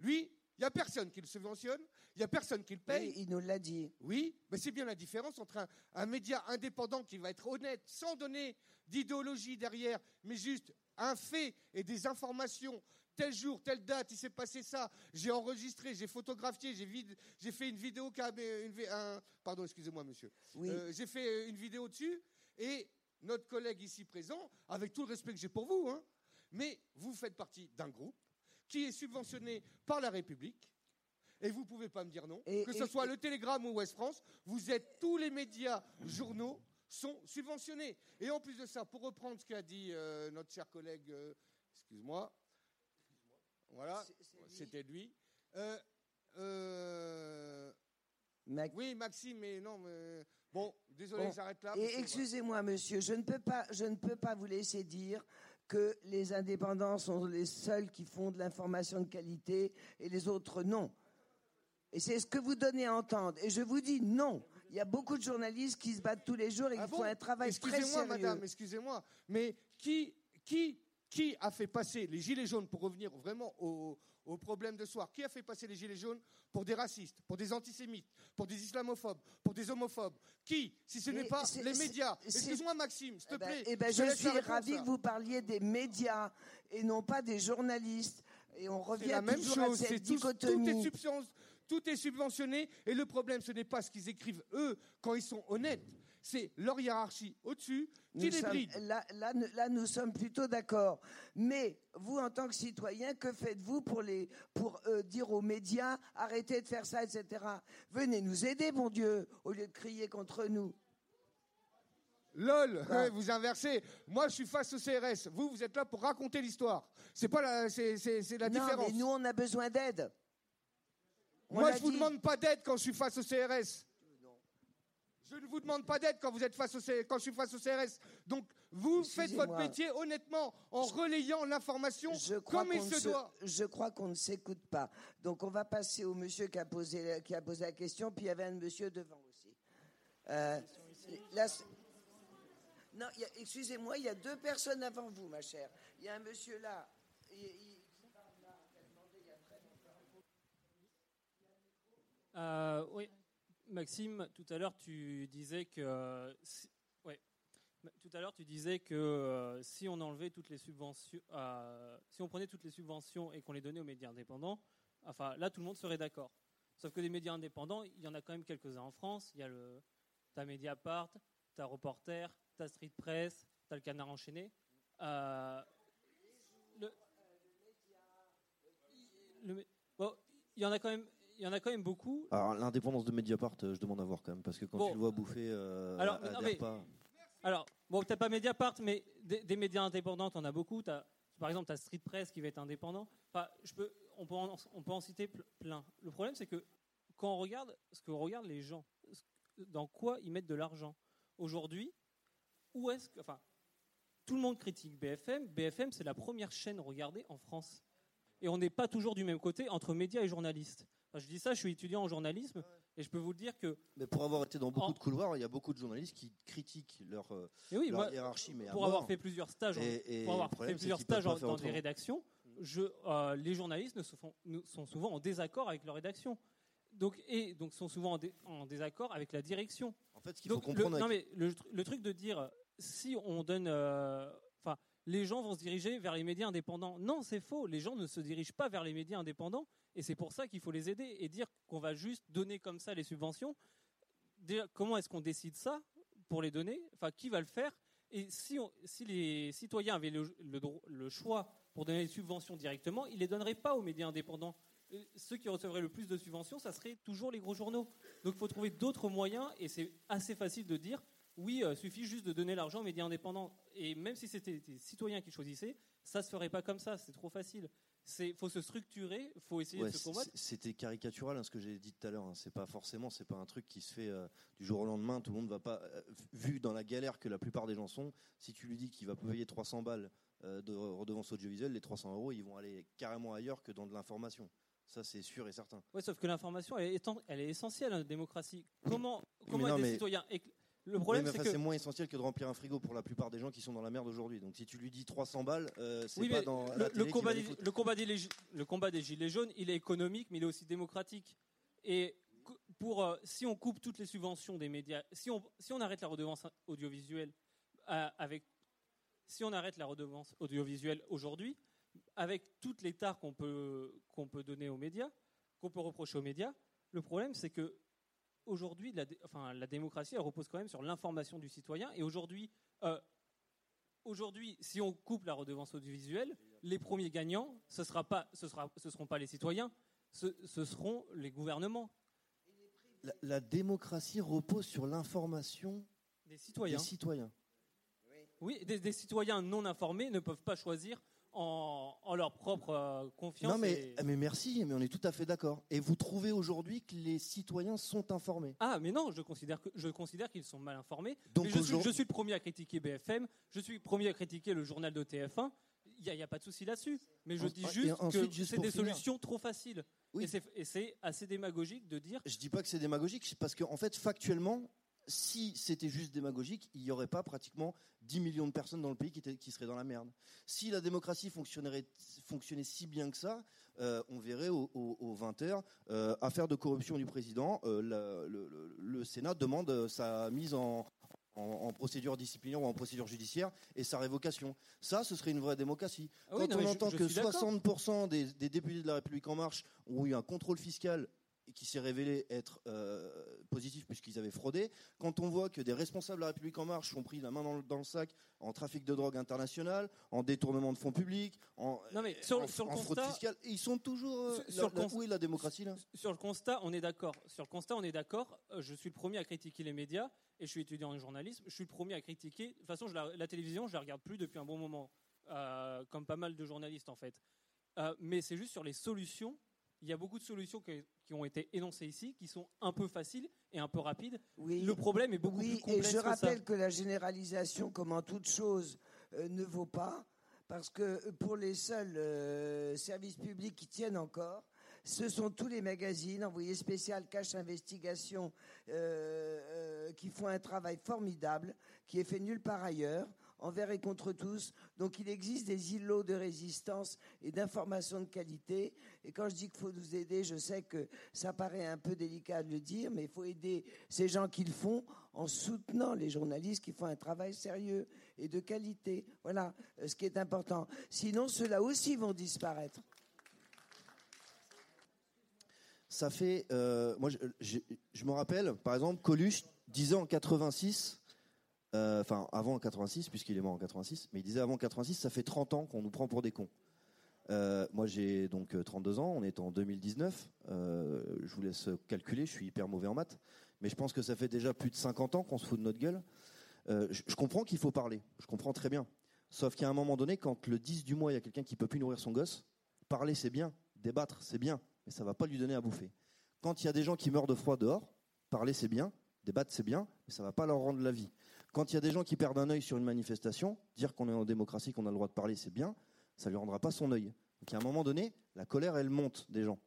lui, il n'y a personne qui le subventionne, il n'y a personne qui le paye.
il nous l'a dit.
Oui, mais c'est bien la différence entre un, média indépendant qui va être honnête, sans donner d'idéologie derrière, mais juste un fait et des informations tel jour, telle date, il s'est passé ça, j'ai enregistré, j'ai photographié, j'ai, fait une vidéo, pardon, excusez-moi monsieur, euh, j'ai fait une vidéo dessus, et notre collègue ici présent, avec tout le respect que j'ai pour vous, hein, mais vous faites partie d'un groupe qui est subventionné par la République, et vous ne pouvez pas me dire non, que ce soit le Télégramme ou Ouest France, vous êtes tous les médias, journaux, sont subventionnés. Et en plus de ça, pour reprendre ce qu'a dit euh, notre cher collègue, euh, excuse-moi, voilà, c'était lui. Euh, euh, oui, Maxime, mais non, mais bon, désolé, j'arrête là.
Et excusez-moi, monsieur, je ne peux pas, je ne peux pas vous laisser dire que les indépendants sont les seuls qui font de l'information de qualité et les autres non. Et c'est ce que vous donnez à entendre. Et je vous dis non. Il y a beaucoup de journalistes qui se battent tous les jours et qui ah font un travail très sérieux.
Excusez-moi, madame, excusez-moi. Mais qui, qui qui a fait passer les gilets jaunes, pour revenir vraiment au, problème de soir, qui a fait passer les gilets jaunes pour des racistes, pour des antisémites, pour des islamophobes, pour des homophobes? Qui, si ce n'est pas les médias? Excuse-moi Maxime, s'il te
eh ben,
plaît.
Eh ben, je, suis ravi que vous parliez des médias et non pas des journalistes. Et on revient la même chose, à cette dichotomie.
tout est subventionné et le problème, ce n'est pas ce qu'ils écrivent eux quand ils sont honnêtes c'est leur hiérarchie au-dessus qui les bride.
Là, là, nous sommes plutôt d'accord. Mais vous, en tant que citoyen, que faites-vous pour, les, pour euh, dire aux médias arrêtez de faire ça, etc. Venez nous aider, mon Dieu, au lieu de crier contre nous.
LOL, vous inversez. Moi, je suis face au CRS. Vous, vous êtes là pour raconter l'histoire. C'est pas la, c'est, la
non,
différence.
Mais nous, on a besoin d'aide.
Moi, je vous demande pas d'aide quand je suis face au CRS. Je ne vous demande pas d'aide quand vous êtes face au quand je suis face au CRS. Donc vous faites votre métier honnêtement en relayant l'information comme il se, doit.
Je crois qu'on ne s'écoute pas. Donc on va passer au monsieur qui a posé qui a posé la question, puis il y avait un monsieur devant aussi. Euh, non, excusez-moi, il y a deux personnes avant vous, ma chère. Il y a un monsieur là.
Euh, oui. Maxime, tout à l'heure, tu disais que. Si. Tout à l'heure, tu disais que euh, si on enlevait toutes les subventions, euh, si on prenait toutes les subventions et qu'on les donnait aux médias indépendants, enfin là, tout le monde serait d'accord. Sauf que des médias indépendants, il y en a quand même quelques-uns en France. Il y a le, t'as Mediapart, t'as Reporter, t'as Street Press, t'as le Canard enchaîné. Euh, il y en a quand même il y en a quand même beaucoup.
Alors l'indépendance de Mediapart, euh, je demande à voir quand même, parce que quand tu le vois bouffer, euh, alors, pas.
Alors, bon, peut-être pas Mediapart, mais des, médias indépendants, on a beaucoup. As, par exemple, tu as Street Press qui va être indépendant. Enfin, je peux, on, peut en, on peut en citer plein. Le problème, c'est que quand on regarde ce que regardent les gens, dans quoi ils mettent de l'argent? Aujourd'hui, où est-ce que. Enfin, tout le monde critique BFM. BFM, c'est la première chaîne regardée en France. Et on n'est pas toujours du même côté entre médias et journalistes je dis ça, je suis étudiant en journalisme et je peux vous dire que.
Mais pour avoir été dans beaucoup de couloirs, il y a beaucoup de journalistes qui critiquent leur, euh, hiérarchie. Mais
pour avoir fait plusieurs stages, pour avoir fait plusieurs stages dans des rédactions, je, euh, les journalistes ne sont souvent en désaccord avec leur rédaction. Donc, et donc sont souvent en, désaccord avec la direction.
En fait, ce qu'il faut comprendre.
Le, non, mais le, truc de dire si on donne. Euh, les gens vont se diriger vers les médias indépendants. Non, c'est faux. Les gens ne se dirigent pas vers les médias indépendants. Et c'est pour ça qu'il faut les aider. Et dire qu'on va juste donner comme ça les subventions, comment est-ce qu'on décide ça pour les donner? Enfin, qui va le faire? Et si, les citoyens avaient le, le, choix pour donner les subventions directement, ils ne les donneraient pas aux médias indépendants. Euh, ceux qui recevraient le plus de subventions, ça serait toujours les gros journaux. Donc il faut trouver d'autres moyens, et c'est assez facile de dire, oui, il euh, suffit juste de donner l'argent aux médias indépendants. Et même si c'était des citoyens qui choisissaient, ça ne se ferait pas comme ça, c'est trop facile. Il faut se structurer, il faut essayer de se combattre.
C'était caricatural hein, ce que j'ai dit tout à l'heure. Hein. C'est pas forcément, c'est pas un truc qui se fait euh, du jour au lendemain. Tout le monde va pas, euh, vu dans la galère que la plupart des gens sont. Si tu lui dis qu'il va payer 300 balles euh, de redevance audiovisuelle, les 300 euros, ils vont aller carrément ailleurs que dans de l'information. Ça, c'est sûr et certain.
Oui, sauf que l'information, elle, elle, est essentielle à la démocratie. Comment, comment des citoyens
le problème, c'est que c'est moins essentiel que de remplir un frigo pour la plupart des gens qui sont dans la merde aujourd'hui. Donc si tu lui dis 300 balles, euh, c'est pas dans
le, le combat des, le combat des le combat des gilets jaunes, il est économique, mais il est aussi démocratique. Et pour euh, si on coupe toutes les subventions des médias, si on si on arrête la redevance audiovisuelle euh, avec si on arrête la redevance audiovisuelle aujourd'hui, avec toutes les tares qu'on peut qu'on peut donner aux médias, qu'on peut reprocher aux médias, le problème c'est que aujourd'hui, la, enfin, la démocratie, elle repose quand même sur l'information du citoyen. Et aujourd'hui, euh, aujourd'hui, si on coupe la redevance audiovisuelle, les premiers gagnants, ce ne pas, ce sera, ce seront pas les citoyens, ce, seront les gouvernements.
La, démocratie repose sur l'information
des citoyens.
Des citoyens.
Oui, des, citoyens non informés ne peuvent pas choisir en, leur propre euh, confiance.
Non, mais, mais merci, mais on est tout à fait d'accord. Et vous trouvez aujourd'hui que les citoyens sont informés
Ah, mais non, je considère, que, je considère qu'ils sont mal informés. Donc je, suis, je, suis, le premier à critiquer BFM, je suis le premier à critiquer le journal de TF1. Il n'y a, pas de souci là-dessus. Mais je dis juste que c'est des solutions trop faciles. Oui. Et c'est assez démagogique de dire.
Je dis pas que c'est démagogique, parce qu'en en fait, factuellement, si c'était juste démagogique, il n'y aurait pas pratiquement 10 millions de personnes dans le pays qui, seraient dans la merde. Si la démocratie fonctionnait si bien que ça, euh, on verrait aux, 20h, euh, affaire de corruption du président, euh, le, Sénat demande sa mise en, procédure disciplinaire ou en procédure judiciaire et sa révocation. Ça, ce serait une vraie démocratie. Ah Quand on entend que 60% des, des, députés de la République en marche ont eu un contrôle fiscal et qui s'est révélé être euh, positif puisqu'ils avaient fraudé. Quand on voit que des responsables de la République en marche ont pris la main dans le, sac en trafic de drogue international, en détournement de fonds publics, en, fraude fiscale, ils sont toujours euh, sur, la, où est la démocratie là?
Sur le constat, on est d'accord. Sur le constat, on est d'accord. Euh, je suis le premier à critiquer les médias et je suis étudiant en journalisme. Je suis le premier à critiquer. De toute façon, la, télévision, je la regarde plus depuis un bon moment, comme pas mal de journalistes en fait. mais c'est juste sur les solutions il y a beaucoup de solutions qui, ont été énoncées ici, qui sont un peu faciles et un peu rapides. Oui. Le problème est beaucoup plus complexe.
Et je rappelle que, la généralisation, comme en toute chose, euh, ne vaut pas, parce que pour les seuls euh, services publics qui tiennent encore, ce sont tous les magazines, envoyés spécial, cache investigation, euh, qui font un travail formidable, qui est fait nulle part ailleurs envers et contre tous. Donc il existe des îlots de résistance et d'information de qualité. Et quand je dis qu'il faut nous aider, je sais que ça paraît un peu délicat de le dire, mais il faut aider ces gens qui le font en soutenant les journalistes qui font un travail sérieux et de qualité. Voilà euh, ce qui est important. Sinon, ceux-là aussi vont disparaître.
Ça fait, euh, moi, je, je, me rappelle, par exemple, Coluche disait en 86 euh, enfin avant 86 puisqu'il est mort en 86, mais il disait avant 86, ça fait 30 ans qu'on nous prend pour des cons. Euh, moi j'ai donc 32 euh, ans, on est en 2019, je vous laisse calculer, je suis hyper mauvais en maths, mais je pense que ça fait déjà plus de 50 ans qu'on se fout de notre gueule. Je, comprends qu'il faut parler, je comprends très bien. Sauf qu'à un moment donné, quand le 10 du mois, il y a quelqu'un qui peut plus nourrir son gosse, parler c'est bien, débattre c'est bien, mais ça va pas lui donner à bouffer. Quand il y a des gens qui meurent de froid dehors, parler c'est bien, débattre c'est bien, mais ça va pas leur rendre la vie. Quand il y a des gens qui perdent un œil sur une manifestation, dire qu'on est en démocratie, qu'on a le droit de parler, c'est bien, ça lui rendra pas son œil. Donc à un moment donné, la colère, elle monte des gens.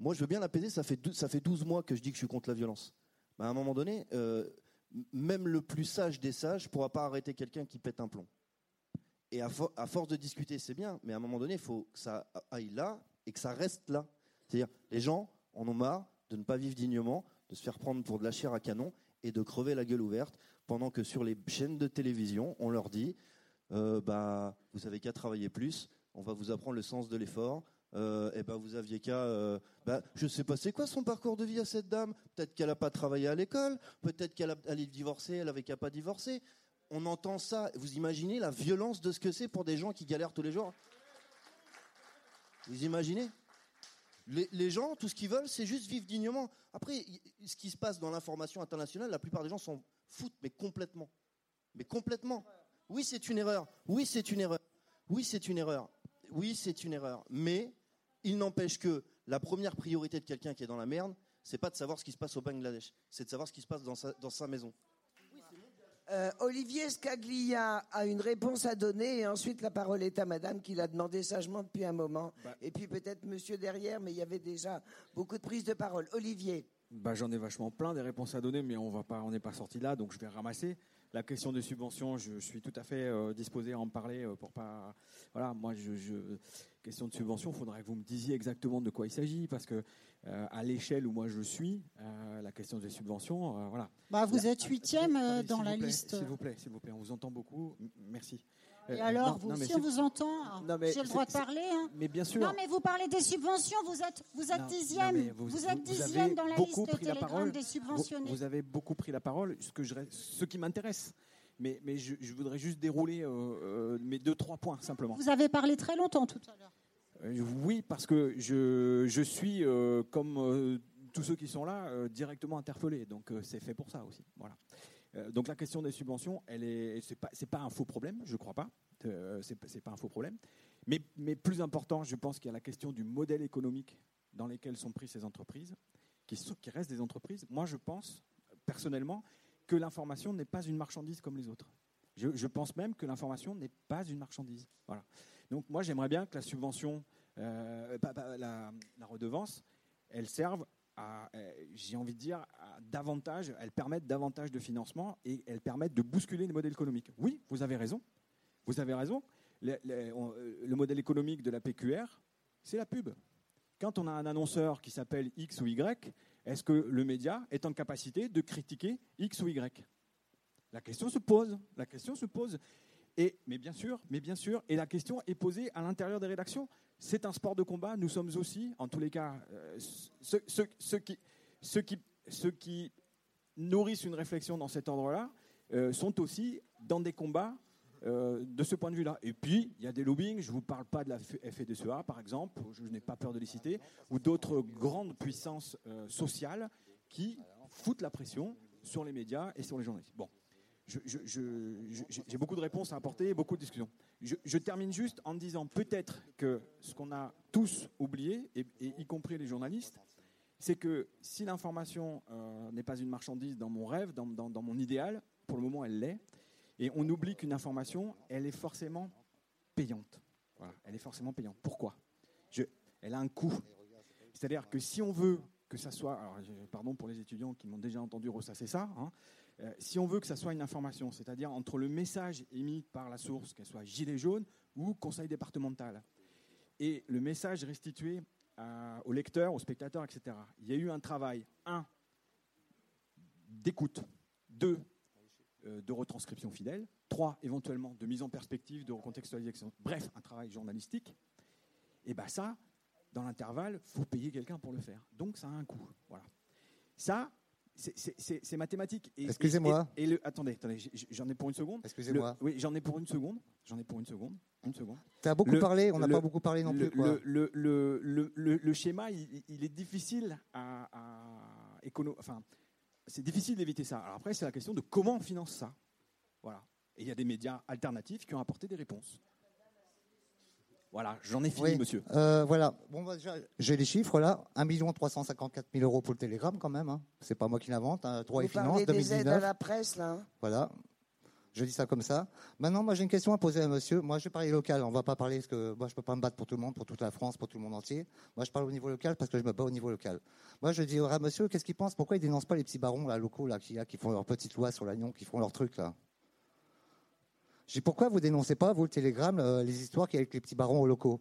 Moi, je veux bien l'apaiser, ça fait, ça fait 12 mois que je dis que je suis contre la violence. à un moment donné, euh, même le plus sage des sages ne pourra pas arrêter quelqu'un qui pète un plomb. Et à, à force de discuter, c'est bien, mais à un moment donné, il faut que ça aille là et que ça reste là. C'est-à-dire, les gens en ont marre de ne pas vivre dignement, de se faire prendre pour de la chair à canon et de crever la gueule ouverte pendant que sur les chaînes de télévision, on leur dit euh, bah, vous avez qu'à travailler plus, on va vous apprendre le sens de l'effort. Euh, et ben vous aviez qu'à. Euh, bah, je sais pas, c'est quoi son parcours de vie à cette dame? Peut-être qu'elle n'a pas travaillé à l'école, peut-être qu'elle allait divorcer, elle avait qu'à pas divorcer. On entend ça. Vous imaginez la violence de ce que c'est pour des gens qui galèrent tous les jours? Vous imaginez? Les, gens, tout ce qu'ils veulent, c'est juste vivre dignement. Après, ce qui se passe dans l'information internationale, la plupart des gens sont foutent, mais complètement. Mais complètement. Oui, c'est une erreur. Oui, c'est une erreur. Oui, c'est une erreur. Oui, c'est une erreur. Mais il n'empêche que la première priorité de quelqu'un qui est dans la merde, c'est pas de savoir ce qui se passe au Bangladesh, c'est de savoir ce qui se passe dans sa maison.
Euh, Olivier Scaglia a une réponse à donner et ensuite la parole est à madame qui l'a demandé sagement depuis un moment. Bah. Et puis peut-être monsieur derrière, mais il y avait déjà beaucoup de prises de parole. Olivier.
Bah, J'en ai vachement plein des réponses à donner, mais on va pas, on n'est pas sorti là, donc je vais ramasser. La question des subventions, je, suis tout à fait euh, disposé à en parler euh, pour pas. Voilà, moi, je, question de subvention, il faudrait que vous me disiez exactement de quoi il s'agit, parce que euh, à l'échelle où moi je suis, la question des subventions, voilà.
Bah, vous êtes huitième dans la liste.
S'il vous plaît, s'il vous plaît, on vous entend beaucoup. merci.
Et alors, vous, si on vous entend, j'ai le droit de parler. Hein.
Mais bien sûr.
Non, mais vous parlez des subventions, vous êtes, vous êtes dixième. vous, êtes dixième dans la liste Telegram des subventionnés.
Vous, avez beaucoup pris la parole, ce, que je, ce qui m'intéresse. Mais, mais je, voudrais juste dérouler mes deux, trois points, simplement.
Vous avez parlé très longtemps tout à l'heure.
Euh, oui, parce que je, je suis, euh, comme euh, tous ceux qui sont là, directement interpellé. Donc c'est fait pour ça aussi. Voilà. Donc la question des subventions, elle est, pas, pas un faux problème, je crois pas. c'est, c'est pas un faux problème. Mais, mais plus important, je pense qu'il y a la question du modèle économique dans lequel sont prises ces entreprises, qui, qui restent des entreprises. Moi, je pense personnellement que l'information n'est pas une marchandise comme les autres. Je, pense même que l'information n'est pas une marchandise. Voilà. Donc moi, j'aimerais bien que la subvention, euh, la, redevance, elle serve j'ai envie de dire, davantage, elles permettent davantage de financement et elles permettent de bousculer les modèles économiques. Oui, vous avez raison. Vous avez raison. le modèle économique de la PQR, c'est la pub. Quand on a un annonceur qui s'appelle X ou Y, est-ce que le média est en capacité de critiquer X ou Y? La question se pose. La question se pose. Et, mais bien sûr, mais bien sûr, et la question est posée à l'intérieur des rédactions. C'est un sport de combat. Nous sommes aussi, en tous les cas, euh, ceux, qui, nourrissent une réflexion dans cet ordre-là euh, sont aussi dans des combats euh, de ce point de vue-là. Et puis, il y a des lobbying, je ne vous parle pas de la FEDCEA, par exemple, je n'ai pas peur de les citer, ou d'autres grandes puissances sociales qui foutent la pression sur les médias et sur les journalistes. Bon, j'ai beaucoup de réponses à apporter, beaucoup de discussions. Je, termine juste en disant peut-être que ce qu'on a tous oublié, y compris les journalistes, c'est que si l'information euh, n'est pas une marchandise dans mon rêve, dans, mon idéal, pour le moment elle l'est, et on oublie qu'une information, elle est forcément payante. Voilà, elle est forcément payante. Pourquoi? Elle a un coût. C'est-à-dire que si on veut que ça soit, alors, pardon pour les étudiants qui m'ont déjà entendu ressasser ça, hein, euh, si on veut que ça soit une information, c'est-à-dire entre le message émis par la source, qu'elle soit gilet jaune ou conseil départemental, et le message restitué au lecteur, au spectateur, etc. Il y a eu un travail, un, d'écoute, deux, euh, de retranscription fidèle, trois, éventuellement, de mise en perspective, de recontextualisation, bref, un travail journalistique. Et bien ça, dans l'intervalle, faut payer quelqu'un pour le faire. Donc ça a un coût. Voilà. Ça, c'est mathématique.
Excusez-moi.
Et, le, attendez, attendez j'en ai pour une seconde.
Excusez-moi.
Oui, j'en ai pour une seconde. J'en ai pour une seconde. Une seconde.
Tu as beaucoup parlé, on n'a pas beaucoup parlé non plus. Quoi.
Le, schéma, il, est difficile à, à Enfin, c'est difficile d'éviter ça. Alors après, c'est la question de comment on finance ça. Voilà. Et il y a des médias alternatifs qui ont apporté des réponses. Voilà, j'en ai fini, monsieur.
Euh, voilà, bon, bah, j'ai les chiffres là. 1 354 000 euros pour le télégramme quand même. Hein. C'est pas moi qui l'invente. Hein. 3 et Finances, 2019. des aides
à la presse là. Hein.
Voilà, je dis ça comme ça. Maintenant, moi j'ai une question à poser à monsieur. Moi je vais parler local. On va pas parler parce que moi je peux pas me battre pour tout le monde, pour toute la France, pour tout le monde entier. Moi je parle au niveau local parce que je me bats au niveau local. Moi je dis à monsieur, qu'est-ce qu'il pense? Pourquoi il dénonce pas les petits barons là, locaux là, qui, qui font leur petite loi sur l'agnon, qui font leur truc là? Dis pourquoi vous dénoncez pas, vous, le télégramme, euh, les histoires qu'il y a avec les petits barons locaux?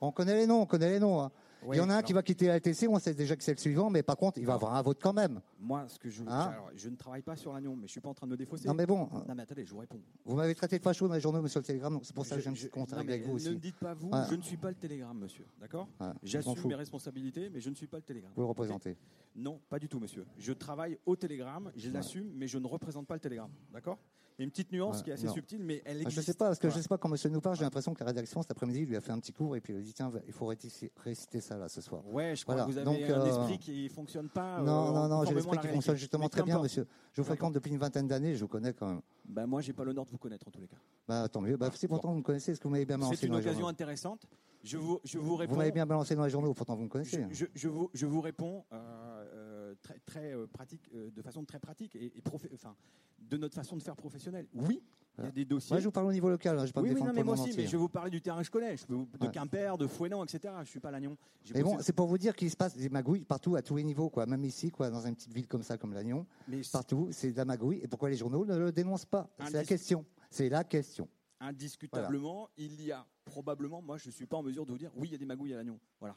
On connaît les noms, on connaît les noms. Hein il y en a un qui va quitter la LTC, on sait déjà que c'est le suivant, mais par contre, il va avoir un vote quand même.
Moi, ce que je, hein je ne travaille pas sur l'agnon, mais je ne suis pas en train de me défausser.
Non, mais bon.
Non, mais attendez, je vous réponds.
Vous m'avez traité de facho dans les journaux, monsieur le Télégramme, c'est pour ça que je, je compte avec vous aussi.
Ne me dites pas vous, je ne suis pas le Télégramme, monsieur. D'accord J'assume mes responsabilités, mais je ne suis pas le Télégramme.
Vous le représentez
Non, pas du tout, monsieur. Je travaille au Télégramme, je l'assume, mais je ne représente pas le Télégramme. D'accord il y a une petite nuance qui est assez subtile, mais elle existe.
Je ne sais pas, parce que je sais pas quand monsieur nous parle, j'ai l'impression que la rédaction cet après-midi lui a fait un petit cours et puis il a dit tiens, il faut réciter ça là ce soir.
Ouais, je crois que vous avez Donc, un euh, esprit qui fonctionne pas.
Non, euh, non, non, j'ai l'esprit qui fonctionne justement très bien, monsieur. Je vous fréquente depuis une vingtaine d'années, je vous connais quand même.
Bah moi, j'ai pas l'honneur de vous connaître en tous les cas.
Bah tant mieux. Bah si pourtant vous me connaissez, est-ce que vous m'avez bien balancé
C'est une occasion intéressante. Je vous, je vous réponds.
Vous m'avez bien balancé dans les journaux, pourtant vous me connaissez.
Je, je, vous, je vous réponds. Euh, très, très euh, pratique, euh, de façon très pratique et, enfin, de notre façon de faire professionnelle. Oui, il y a des dossiers.
Moi, je vous parle au niveau local. Hein, je pas
oui, non, mais moi aussi, mais je vais vous parler du terrain que je connais. Je peux, de Quimper, de Fouenan, etc. Je suis pas Lannion.
Mais bon, c'est pour vous dire qu'il se passe des magouilles partout, à tous les niveaux, quoi. Même ici, quoi, dans une petite ville comme ça, comme Lannion, partout, c'est de la magouille. Et pourquoi les journaux ne le dénoncent pas? C'est la question. C'est la question.
Indiscutablement, il y a probablement, moi je ne suis pas en mesure de vous dire, oui, il y a des magouilles à Lannion. Voilà.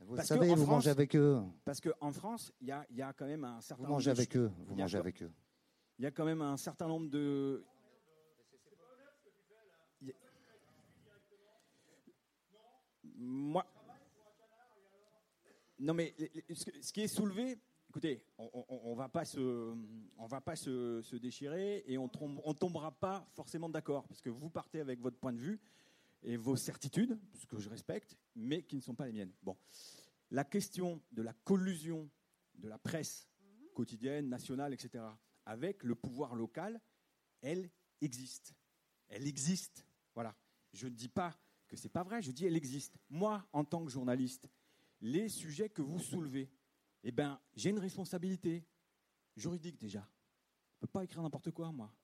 Vous savez, vous mangez avec eux.
Parce qu'en France, il y a, y a, quand même un certain
vous mangez avec eux. Vous mangez avec eux.
Il y a quand même un certain nombre de. Moi. Non, mais ce qui est soulevé, écoutez, on ne va pas, se, on va pas se, se déchirer et on ne tombera pas forcément d'accord, parce que vous partez avec votre point de vue et vos certitudes, ce que je respecte, mais qui ne sont pas les miennes. Bon, la question de la collusion de la presse quotidienne, nationale, etc., avec le pouvoir local, elle existe. Elle existe. Voilà. Je ne dis pas que c'est pas vrai, je dis elle existe. Moi, en tant que journaliste, les sujets que vous soulevez, eh ben, j'ai une responsabilité juridique déjà. Je ne peux pas écrire n'importe quoi, moi.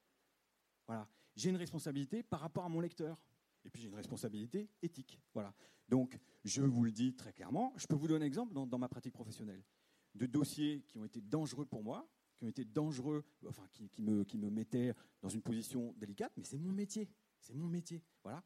Voilà. J'ai une responsabilité par rapport à mon lecteur. Et puis j'ai une responsabilité éthique. Voilà. Donc je vous le dis très clairement, je peux vous donner un exemple dans, ma pratique professionnelle de dossiers qui ont été dangereux pour moi, qui ont été dangereux, enfin qui, me, qui me mettaient dans une position délicate, mais c'est mon métier. C'est mon métier. Voilà.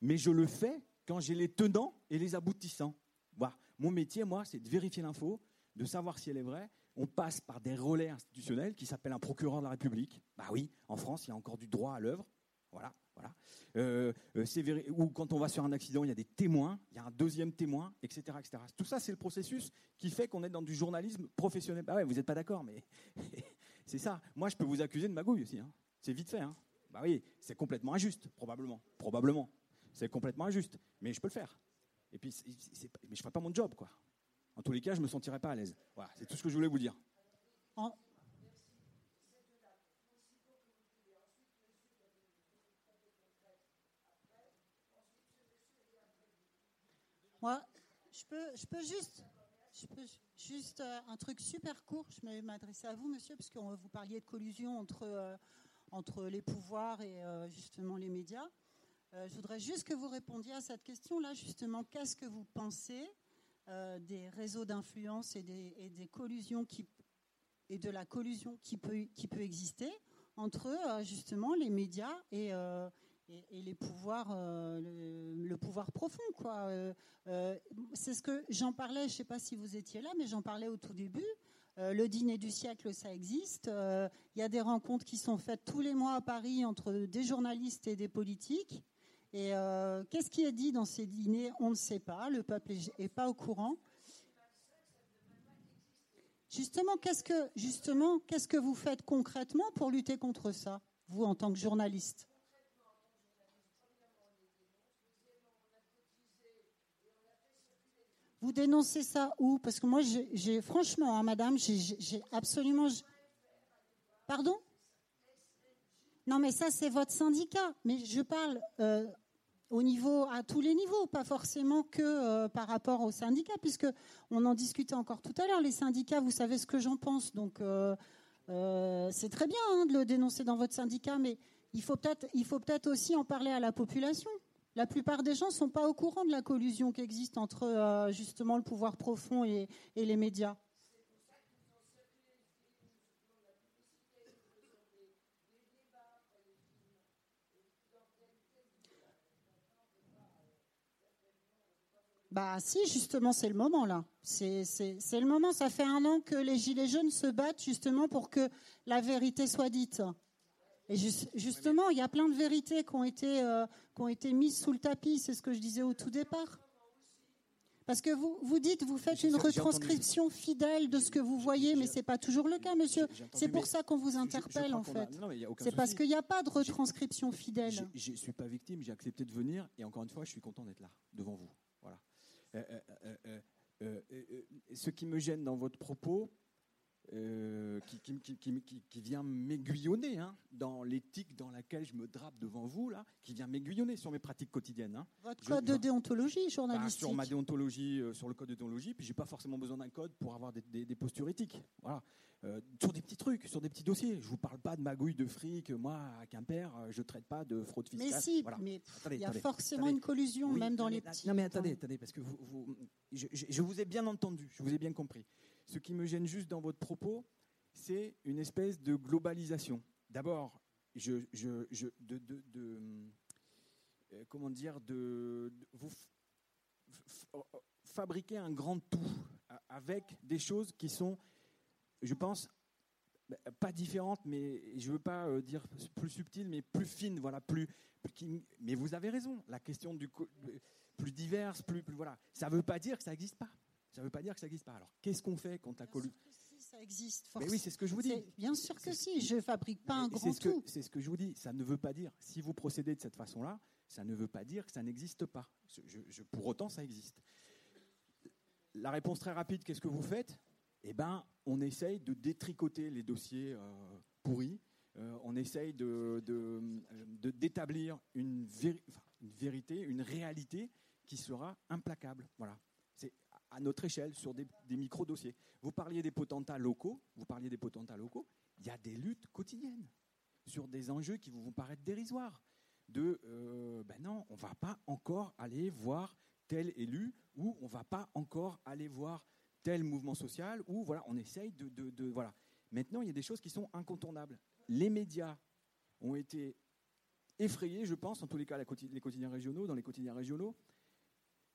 Mais je le fais quand j'ai les tenants et les aboutissants. Voilà. Mon métier, moi, c'est de vérifier l'info, de savoir si elle est vraie. On passe par des relais institutionnels qui s'appellent un procureur de la République. Bah oui, en France, il y a encore du droit à l'œuvre. Voilà, voilà. Euh, euh, ou quand on va sur un accident, il y a des témoins, il y a un deuxième témoin, etc. etc. Tout ça, c'est le processus qui fait qu'on est dans du journalisme professionnel. Bah ouais, vous n'êtes pas d'accord, mais c'est ça. Moi, je peux vous accuser de magouille aussi. Hein. C'est vite fait. Hein. Bah oui, c'est complètement injuste, probablement. Probablement. C'est complètement injuste. Mais je peux le faire. Et puis, mais je ne ferai pas mon job, quoi. En tous les cas, je ne me sentirai pas à l'aise. Voilà, c'est tout ce que je voulais vous dire.
Je peux, juste, juste euh, un truc super court. Je vais m'adresser à vous, monsieur, parce que vous parliez de collusion entre, euh, entre les pouvoirs et euh, justement les médias. je voudrais juste que vous répondiez à cette question-là, justement. Qu'est-ce que vous pensez des réseaux d'influence et des, collusions et de la collusion qui peut, qui peut exister entre justement les médias et, et, les pouvoirs, euh, le, pouvoir profond, quoi. Euh, euh, c'est ce que j'en parlais. Je ne sais pas si vous étiez là, mais j'en parlais au tout début. le dîner du siècle, ça existe. Il y a des rencontres qui sont faites tous les mois à Paris entre des journalistes et des politiques. Et qu'est-ce qui est dit dans ces dîners? On ne sait pas. Le peuple n'est pas au courant. Justement, qu'est-ce que justement, qu'est-ce que vous faites concrètement pour lutter contre ça, vous en tant que journaliste? Vous dénoncez ça où? Parce que moi, j'ai franchement, hein, madame, j'ai absolument. Pardon? Non, mais ça, c'est votre syndicat. Mais je parle euh, au niveau, à tous les niveaux, pas forcément que euh, par rapport aux syndicats, puisque on en discutait encore tout à l'heure. Les syndicats, vous savez ce que j'en pense, donc euh, c'est très bien hein, de le dénoncer dans votre syndicat, mais il faut peut-être peut aussi en parler à la population. La plupart des gens ne sont pas au courant de la collusion qui existe entre euh, justement le pouvoir profond et, les médias. Bah si, justement, c'est le moment là. C'est le moment. Ça fait un an que les Gilets jaunes se battent justement pour que la vérité soit dite. Et justement, il y a plein de vérités qui ont été, euh, qui ont été mises sous le tapis. C'est ce que je disais au tout départ. Parce que vous, vous dites, vous faites une retranscription fidèle de ce que vous voyez, mais ce n'est pas toujours le cas, monsieur. C'est pour ça qu'on vous interpelle, en fait. C'est parce qu'il n'y a pas de retranscription fidèle.
Je ne suis pas victime, j'ai accepté de venir, et encore une fois, je suis content d'être là, devant vous. Voilà. Euh, euh, ce qui me gêne dans votre propos, euh, qui, vient m'aiguillonner hein, dans l'éthique dans laquelle je me drape devant vous, là, qui vient m'aiguillonner sur mes pratiques quotidiennes. Hein.
Votre code de déontologie bah, journalistique
Sur ma déontologie, euh, sur le code de déontologie, puis j'ai pas forcément besoin d'un code pour avoir des, postures éthiques. Voilà. Euh, sur des petits trucs, sur des petits dossiers. Je vous parle pas de magouille de fric. Moi, à Quimper, je traite pas de fraude fiscale.
Mais si, mais il y a forcément une collusion, même dans les petits.
Non, mais attendez, attendez, parce que vous, je, je, vous ai bien entendu, je vous ai bien compris. Ce qui me gêne juste dans votre propos, c'est une espèce de globalisation. D'abord, je, de, euh, comment dire, de, vous fabriquer un grand tout avec des choses qui sont, je pense, pas différentes, mais je ne veux pas euh, dire plus subtiles, mais plus fines, voilà, plus, mais vous avez raison. La question du plus diverse, plus, plus voilà, ça ne veut pas dire que ça n'existe pas. Ça ne veut pas dire que ça n'existe pas. Alors, qu'est-ce qu'on fait contre la collusion
si, ça existe.
Mais oui, c'est ce que je vous dis.
Bien sûr que si. Je ne fabrique pas un grand tout.
C'est ce que je vous dis. Ça ne veut pas dire, si vous procédez de cette façon-là, ça ne veut pas dire que ça n'existe pas. Je, pour autant, ça existe. La réponse très rapide, qu'est-ce que vous faites? Eh bien, on essaye de détricoter les dossiers euh, pourris. Euh, on essaye de, d'établir une, une vérité, une réalité qui sera implacable. Voilà à notre échelle sur des, micro-dossiers. Vous parliez des potentats locaux, vous parliez des potentats locaux, il y a des luttes quotidiennes sur des enjeux qui vous vont paraître dérisoires. de euh, ben non, on va pas encore aller voir tel élu ou on va pas encore aller voir tel mouvement social ou voilà, on essaye de, de, de voilà. Maintenant, il y a des choses qui sont incontournables. Les médias ont été effrayés, je pense, en tous les cas, les quotidiens régionaux, dans les quotidiens régionaux.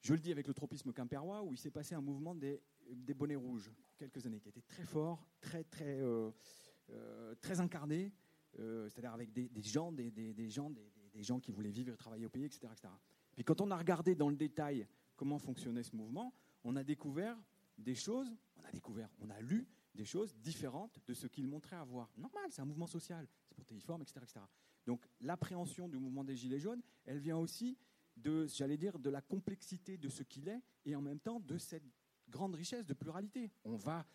Je le dis avec le tropisme quimpérois, où il s'est passé un mouvement des, des, bonnets rouges, quelques années, qui était très fort, très, très, euh, euh, très incarné, euh, c'est-à-dire avec des, gens, des, des gens, des, gens qui voulaient vivre et travailler au pays, etc., etc. Puis quand on a regardé dans le détail comment fonctionnait ce mouvement, on a découvert des choses, on a découvert, on a lu des choses différentes de ce qu'il montrait avoir. Normal, c'est un mouvement social, c'est protéiforme, etc., etc. Donc l'appréhension du mouvement des Gilets jaunes, elle vient aussi de, j'allais dire, de la complexité de ce qu'il est et en même temps de cette grande richesse de pluralité. On va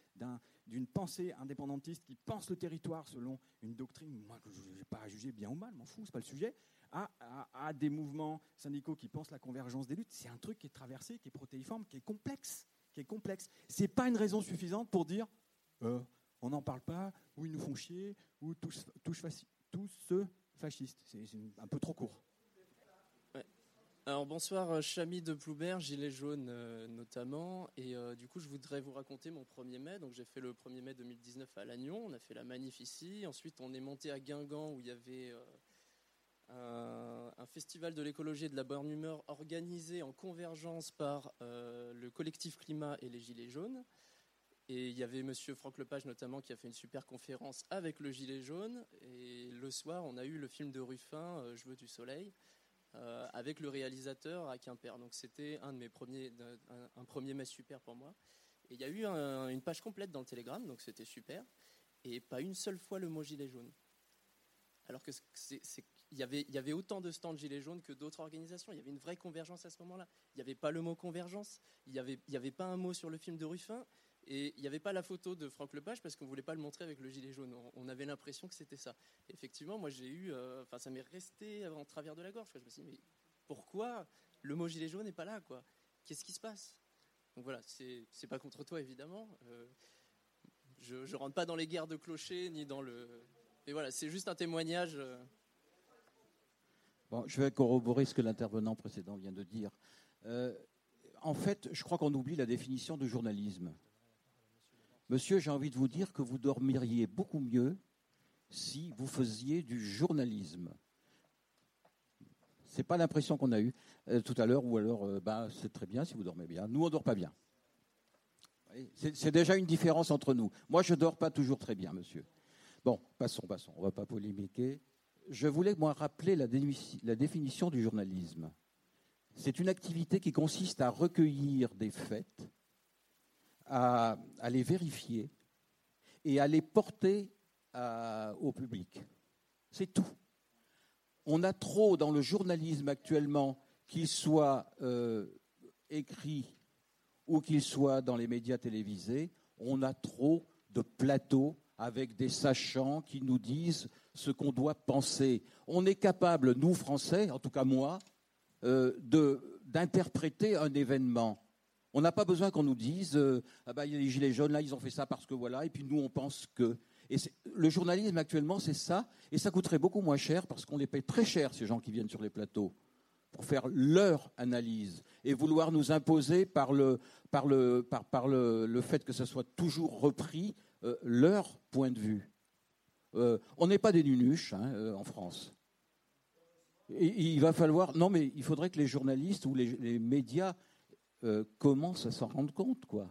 d'une pensée indépendantiste qui pense le territoire selon une doctrine, moi je n'ai pas à juger bien ou mal, m'en fous, c'est pas le sujet, à, à, des mouvements syndicaux qui pensent la convergence des luttes. C'est un truc qui est traversé, qui est protéiforme, qui est complexe, qui est complexe. C'est pas une raison suffisante pour dire euh, on n'en parle pas, ou ils nous font chier, ou tous, tous, tous fascistes. C'est un peu trop court.
Alors bonsoir, euh, Chami de Ploubert, Gilet jaune euh, notamment. Et du coup, je voudrais vous raconter mon 1er mai. Donc j'ai fait le 1er mai 2019 à Lannion, on a fait la manif ici. Ensuite, on est monté à Guingamp où il y avait un, un, festival de l'écologie et de la bonne humeur organisé en convergence par le collectif Climat et les Gilets jaunes. Et il y avait Monsieur Franck Lepage notamment qui a fait une super conférence avec le gilet jaune. Et le soir, on a eu le film de Ruffin, euh, Je veux du soleil, euh, avec le réalisateur à Quimper. Donc c'était un de mes premiers, un, premier mai super pour moi. Et il y a eu une page complète dans le Télégramme, donc c'était super. Et pas une seule fois le mot gilet jaune. Alors que il y avait, autant de stands gilets jaunes que d'autres organisations. Il y avait une vraie convergence à ce moment-là. Il n'y avait pas le mot convergence. Il n'y avait pas un mot sur le film de Ruffin. Et il n'y avait pas la photo de Franck Lepage parce qu'on ne voulait pas le montrer avec le gilet jaune. On avait l'impression que c'était ça. effectivement, moi j'ai eu. Euh, enfin, ça m'est resté en travers de la gorge. Je me suis dit, mais pourquoi le mot gilet jaune n'est pas là Qu'est-ce qui se passe? Donc voilà, c'est pas contre toi évidemment. Euh, je ne rentre pas dans les guerres de clochers ni dans le. Mais voilà, c'est juste un témoignage. Euh.
Bon, je vais corroborer ce que l'intervenant précédent vient de dire. en fait, je crois qu'on oublie la définition de journalisme. Monsieur, j'ai envie de vous dire que vous dormiriez beaucoup mieux si vous faisiez du journalisme. C'est pas l'impression qu'on a eue euh, tout à l'heure, ou alors euh, bah, c'est très bien si vous dormez bien. Nous, on dort pas bien. C'est déjà une différence entre nous. Moi, je dors pas toujours très bien, monsieur. Bon, passons, passons. On va pas polémiquer. Je voulais, moi, rappeler la définition du journalisme. C'est une activité qui consiste à recueillir des faits à, les vérifier et à les porter au public. C'est tout. On a trop dans le journalisme actuellement, qu'il soit euh, écrit ou qu'il soit dans les médias télévisés, on a trop de plateaux avec des sachants qui nous disent ce qu'on doit penser. On est capable, nous Français, en tout cas moi, euh, d'interpréter un événement on n'a pas besoin qu'on nous dise euh, ah bah, il y a les gilets jaunes, là, ils ont fait ça parce que voilà, et puis nous, on pense que. Et le journalisme actuellement, c'est ça, et ça coûterait beaucoup moins cher parce qu'on les paye très cher, ces gens qui viennent sur les plateaux, pour faire leur analyse et vouloir nous imposer par le, par le, par, par le, fait que ça soit toujours repris euh, leur point de vue. Euh, on n'est pas des nunuches hein, en France. Il va falloir. Non, mais il faudrait que les journalistes ou les médias euh, commence à s'en rendre compte, quoi?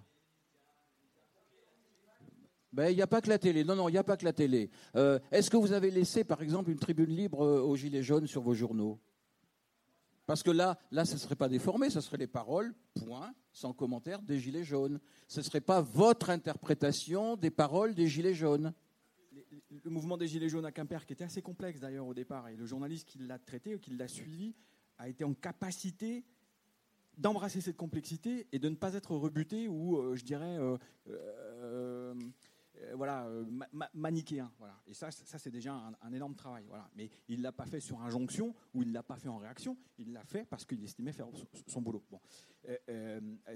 Ben, il n'y a pas que la télé. Non, non, il n'y a pas que la télé. Euh, est-ce que vous avez laissé, par exemple, une tribune libre euh, aux Gilets jaunes sur vos journaux? Parce que là, là, ce ne serait pas déformé, ce serait les paroles, point, sans commentaire, des Gilets jaunes. Ce ne serait pas votre interprétation des paroles des Gilets jaunes.
Le mouvement des Gilets jaunes à Quimper, qui était assez complexe d'ailleurs au départ, et le journaliste qui l'a traité, qui l'a suivi, a été en capacité d'embrasser cette complexité et de ne pas être rebuté ou, euh, je dirais, euh, euh, voilà, manichéen. Voilà. Et ça, ça c'est déjà un, énorme travail. Voilà. Mais il ne l'a pas fait sur injonction ou il ne l'a pas fait en réaction. Il l'a fait parce qu'il estimait faire son, boulot. Bon.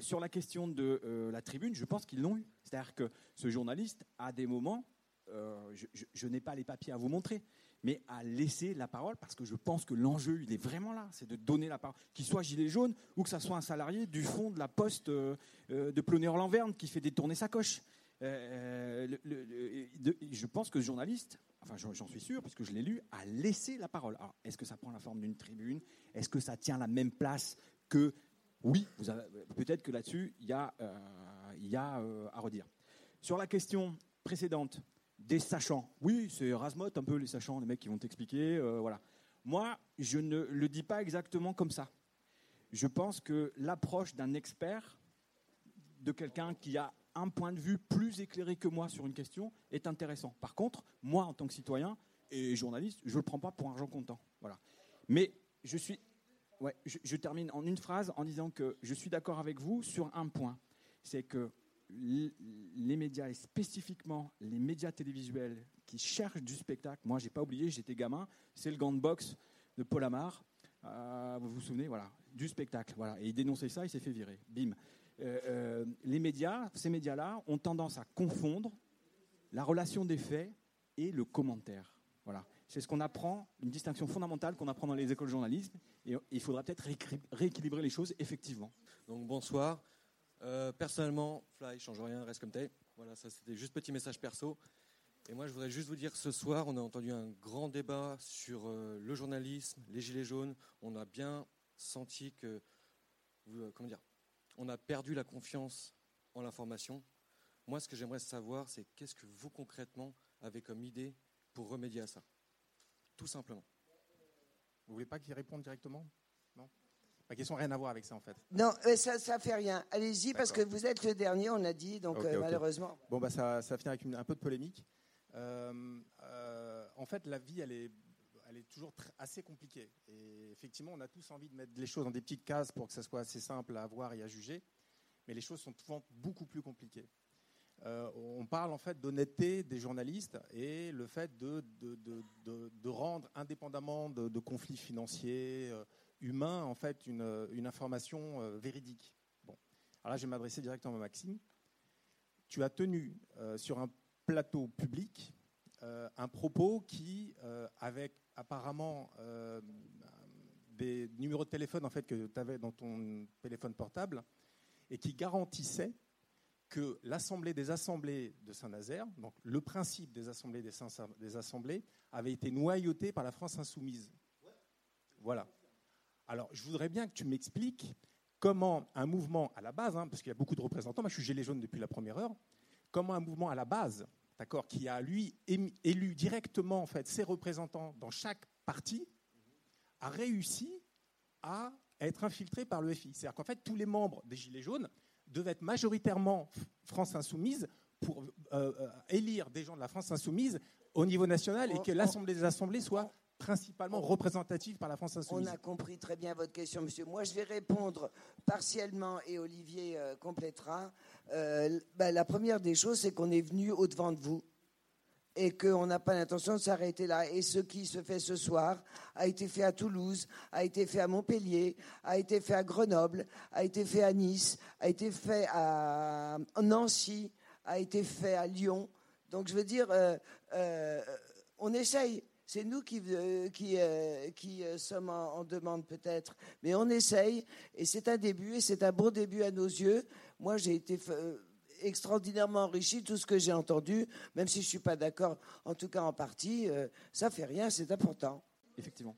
sur la question de la tribune, je pense qu'ils l'ont eu. C'est-à-dire que ce journaliste, à des moments, je, n'ai pas les papiers à vous montrer, mais à laisser la parole, parce que je pense que l'enjeu, il est vraiment là, c'est de donner la parole, qu'il soit gilet jaune ou que ça soit un salarié du fond de la poste euh, euh, de Plonéor-Lanverne qui fait détourner sa coche. je pense que ce journaliste, enfin j'en suis sûr, puisque je l'ai lu, a laissé la parole. est-ce que ça prend la forme d'une tribune? Est-ce que ça tient la même place que... Oui, peut-être que là-dessus, il y a à redire. Sur la question précédente, des sachants. Oui, c'est Rasmot, un peu les sachants, les mecs qui vont t'expliquer. Euh, voilà. Moi, je ne le dis pas exactement comme ça. Je pense que l'approche d'un expert, de quelqu'un qui a un point de vue plus éclairé que moi sur une question, est intéressant. Par contre, moi, en tant que citoyen et journaliste, je ne le prends pas pour argent comptant. Voilà. Mais je suis. Ouais, je termine en une phrase en disant que je suis d'accord avec vous sur un point. C'est que les médias et spécifiquement les médias télévisuels qui cherchent du spectacle. Moi, j'ai pas oublié, j'étais gamin, c'est le gant de boxe de Paul Amar. Euh, vous vous souvenez, voilà, du spectacle, voilà. Et il dénonçait ça, il s'est fait virer. Bim. Euh, euh, les médias, ces médias-là, ont tendance à confondre la relation des faits et le commentaire. Voilà. C'est ce qu'on apprend, une distinction fondamentale qu'on apprend dans les écoles de journalisme. Et il faudra peut-être rééquilibrer les choses, effectivement.
Donc bonsoir. Euh, personnellement, Fly change rien, reste comme t'es. Voilà, ça c'était juste petit message perso. Et moi, je voudrais juste vous dire, ce soir, on a entendu un grand débat sur euh, le journalisme, les gilets jaunes. On a bien senti que, euh, comment dire, on a perdu la confiance en l'information. Moi, ce que j'aimerais savoir, c'est qu'est-ce que vous concrètement avez comme idée pour remédier à ça, tout simplement.
Vous voulez pas qu'il réponde directement? Ma question n'a rien à voir avec ça en fait.
Non, ça ne fait rien. Allez-y parce que vous êtes le dernier, on a dit, donc euh, malheureusement.
Bon, bah, ça, ça finit avec un peu de polémique. Euh, euh, en fait, la vie, elle est, elle est toujours assez compliquée. Et effectivement, on a tous envie de mettre les choses dans des petites cases pour que ça soit assez simple à voir et à juger. Mais les choses sont souvent beaucoup plus compliquées. on parle en fait d'honnêteté des journalistes et le fait de, de, de, de rendre indépendamment de, conflits financiers, humain, en fait, une, une information euh, véridique. Bon. Alors là, je vais m'adresser directement à Maxime. Tu as tenu euh, sur un plateau public euh, un propos qui, avec apparemment des numéros de téléphone en fait, que tu avais dans ton téléphone portable, et qui garantissait que l'Assemblée des assemblées de Saint-Nazaire, donc le principe des assemblées des, des assemblées, avait été noyauté par la France insoumise. Voilà. Alors, je voudrais bien que tu m'expliques comment un mouvement à la base, hein, parce qu'il y a beaucoup de représentants, moi je suis Gilets jaunes depuis la première heure, comment un mouvement à la base, d'accord, qui a lui élu directement en fait ses représentants dans chaque parti, a réussi à être infiltré par le FI. C'est-à-dire qu'en fait tous les membres des Gilets jaunes devaient être majoritairement France insoumise pour euh, euh, élire des gens de la France insoumise au niveau national et que l'Assemblée des assemblées soit principalement représentative par la France insoumise.
On a compris très bien votre question, monsieur. Moi, je vais répondre partiellement et Olivier euh, complétera. Euh, bah, la première des choses, c'est qu'on est venu au-devant de vous et qu'on n'a pas l'intention de s'arrêter là. Et ce qui se fait ce soir a été fait à Toulouse, a été fait à Montpellier, a été fait à Grenoble, a été fait à Nice, a été fait à Nancy, a été fait à Lyon. Donc je veux dire, euh, on essaye. C'est nous qui, euh, euh, euh, sommes en, demande peut-être, mais on essaye et c'est un début et c'est un bon début à nos yeux. Moi, j'ai été extraordinairement enrichi tout ce que j'ai entendu, même si je suis pas d'accord, en tout cas en partie. ça fait rien, c'est important.
Effectivement.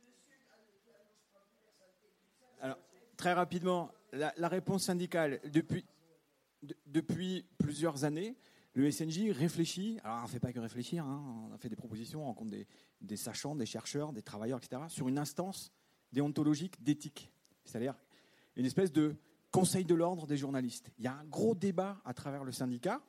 Alors, très rapidement, la, réponse syndicale depuis plusieurs années le SNJ réfléchit, alors on ne fait pas que réfléchir, hein, on a fait des propositions, on rencontre des, sachants, des chercheurs, des travailleurs, etc., sur une instance déontologique d'éthique, c'est-à-dire une espèce de conseil de l'ordre des journalistes. Il y a un gros débat à travers le syndicat.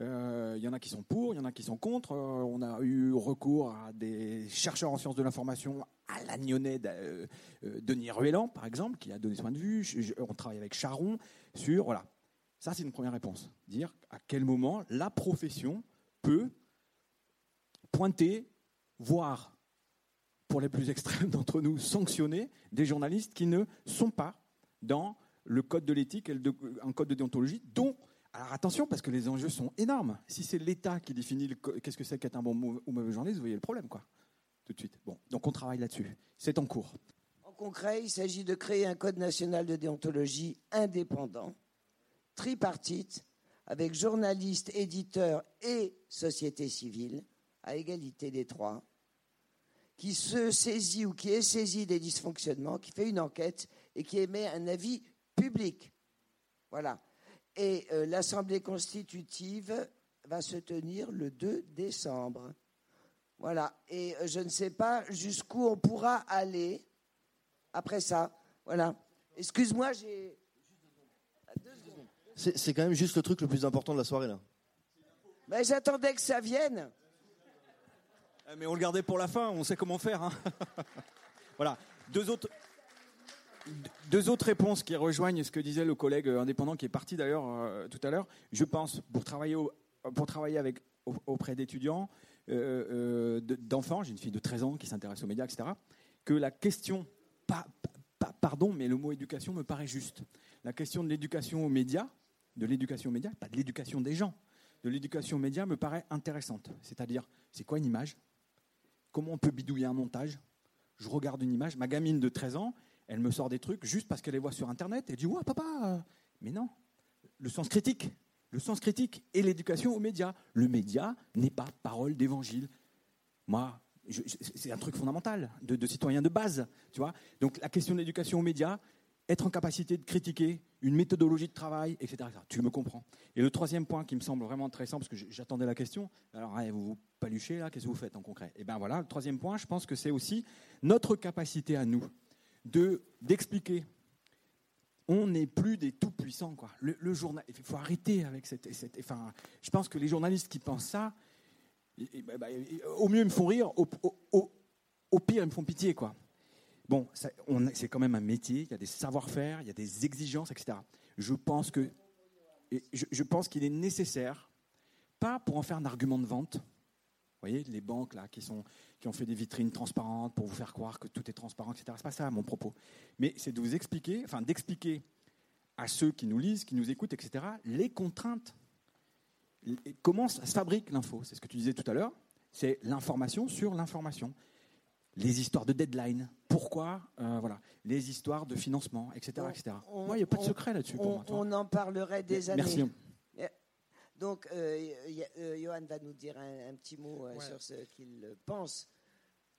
Euh, il y en a qui sont pour, il y en a qui sont contre. Euh, on a eu recours à des chercheurs en sciences de l'information, à l'Agnonnet euh, Denis Ruellan, par exemple, qui a donné soin de vue. on travaille avec Charon sur voilà, ça, c'est une première réponse. Dire à quel moment la profession peut pointer, voire, pour les plus extrêmes d'entre nous, sanctionner des journalistes qui ne sont pas dans le code de l'éthique un code de déontologie dont Alors attention, parce que les enjeux sont énormes. Si c'est l'État qui définit qu'est-ce que c'est qu'être un bon ou mauvais journaliste, vous voyez le problème, quoi. Tout de suite. Bon, donc on travaille là-dessus. C'est en cours.
En concret, il s'agit de créer un code national de déontologie indépendant, tripartite, avec journalistes, éditeurs et société civile, à égalité des trois, qui se saisit ou qui est saisi des dysfonctionnements, qui fait une enquête et qui émet un avis public. Voilà. Et euh, l'Assemblée constitutive va se tenir le 2 décembre. Voilà. Et euh, je ne sais pas jusqu'où on pourra aller après ça. Voilà. Excuse-moi, j'ai.
C'est quand même juste le truc le plus important de la soirée, là.
Mais j'attendais que ça vienne.
Eh, mais on le gardait pour la fin, on sait comment faire. Hein. voilà. Deux autres, deux autres réponses qui rejoignent ce que disait le collègue indépendant qui est parti d'ailleurs euh, tout à l'heure. Je pense, pour travailler, pour travailler avec, auprès d'étudiants, euh, euh, d'enfants, j'ai une fille de 13 ans qui s'intéresse aux médias, etc., que la question, pardon, mais le mot éducation me paraît juste. La question de l'éducation aux médias, de l'éducation aux médias, pas de l'éducation des gens, de l'éducation aux médias me paraît intéressante. C'est-à-dire, c'est quoi une image? Comment on peut bidouiller un montage? Je regarde une image, ma gamine de 13 ans, elle me sort des trucs juste parce qu'elle les voit sur Internet. Elle dit Ouais, papa euh, Mais non, le sens critique. Le sens critique et l'éducation aux médias. Le média n'est pas parole d'évangile. Moi, c'est un truc fondamental de, de, citoyen de base, tu vois. Donc la question de l'éducation aux médias, être en capacité de critiquer une méthodologie de travail, etc., Tu me comprends. Et le troisième point qui me semble vraiment intéressant, parce que j'attendais la question, alors vous vous paluchez là, qu'est-ce que vous faites en concret? Et eh bien voilà, le troisième point, je pense que c'est aussi notre capacité à nous de d'expliquer. On n'est plus des tout puissants, quoi. Le, journal, il faut arrêter avec cette, enfin, je pense que les journalistes qui pensent ça, bah, bah, au mieux ils me font rire, au, au pire ils me font pitié, quoi. Bon, c'est quand même un métier, il y a des savoir-faire, il y a des exigences, etc. Je pense que, je, pense qu'il est nécessaire, pas pour en faire un argument de vente. Vous voyez, les banques là qui sont, qui ont fait des vitrines transparentes pour vous faire croire que tout est transparent, etc. C'est pas ça mon propos. Mais c'est de vous expliquer, enfin d'expliquer à ceux qui nous lisent, qui nous écoutent, etc. Les contraintes. Comment se fabrique l'info? C'est ce que tu disais tout à l'heure. C'est l'information sur l'information les histoires de deadline, pourquoi, euh, voilà, les histoires de financement, etc. etc. Moi, il n'y a pas de secret là-dessus pour.
On en parlerait des années.
Merci.
Donc, euh, euh, Johan va nous dire un, petit mot sur ce qu'il pense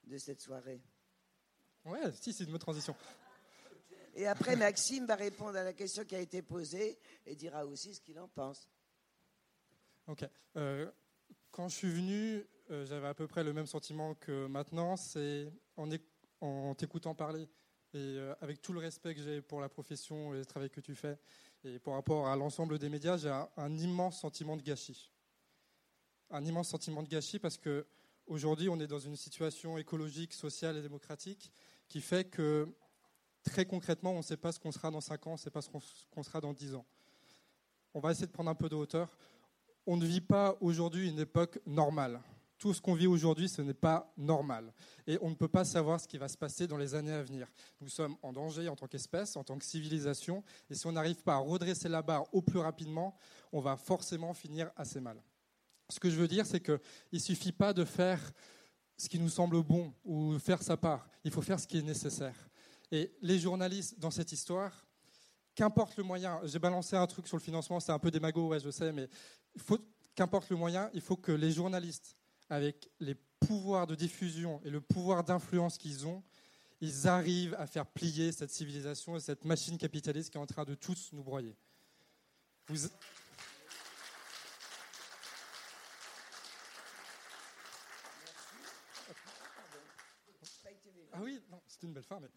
de cette soirée.
Ouais, si, c'est une bonne transition.
Et après, Maxime va répondre à la question qui a été posée et dira aussi ce qu'il en pense.
Ok. quand je suis venu, euh, j'avais à peu près le même sentiment que maintenant. C'est en, t'écoutant parler et euh, avec tout le respect que j'ai pour la profession et le travail que tu fais, et par rapport à l'ensemble des médias, j'ai un, immense sentiment de gâchis. Un immense sentiment de gâchis parce que aujourd'hui, on est dans une situation écologique, sociale et démocratique qui fait que très concrètement, on ne sait pas ce qu'on sera dans 5 ans, on ne sait pas ce qu'on sera dans 10 ans. On va essayer de prendre un peu de hauteur. On ne vit pas aujourd'hui une époque normale tout ce qu'on vit aujourd'hui, ce n'est pas normal. Et on ne peut pas savoir ce qui va se passer dans les années à venir. Nous sommes en danger en tant qu'espèce, en tant que civilisation, et si on n'arrive pas à redresser la barre au plus rapidement, on va forcément finir assez mal. Ce que je veux dire, c'est qu'il ne suffit pas de faire ce qui nous semble bon ou faire sa part. Il faut faire ce qui est nécessaire. Et les journalistes dans cette histoire, qu'importe le moyen, j'ai balancé un truc sur le financement, c'est un peu démago, je sais, mais qu'importe le moyen, il faut que les journalistes avec les pouvoirs de diffusion et le pouvoir d'influence qu'ils ont, ils arrivent à faire plier cette civilisation et cette machine capitaliste qui est en train de tous nous broyer. Ah oui, c'est une belle fin, mais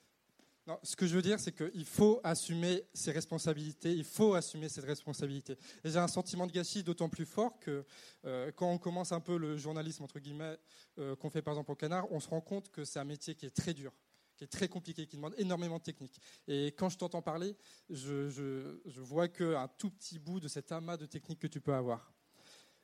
ce que je veux dire, c'est qu'il faut assumer ses responsabilités, il faut assumer cette responsabilité. Et j'ai un sentiment de gâchis d'autant plus fort que euh, quand on commence un peu le journalisme, entre guillemets, euh, qu'on fait par exemple au Canard, on se rend compte que c'est un métier qui est très dur, qui est très compliqué, qui demande énormément de technique. Et quand je t'entends parler, je, vois qu'un tout petit bout de cet amas de techniques que tu peux avoir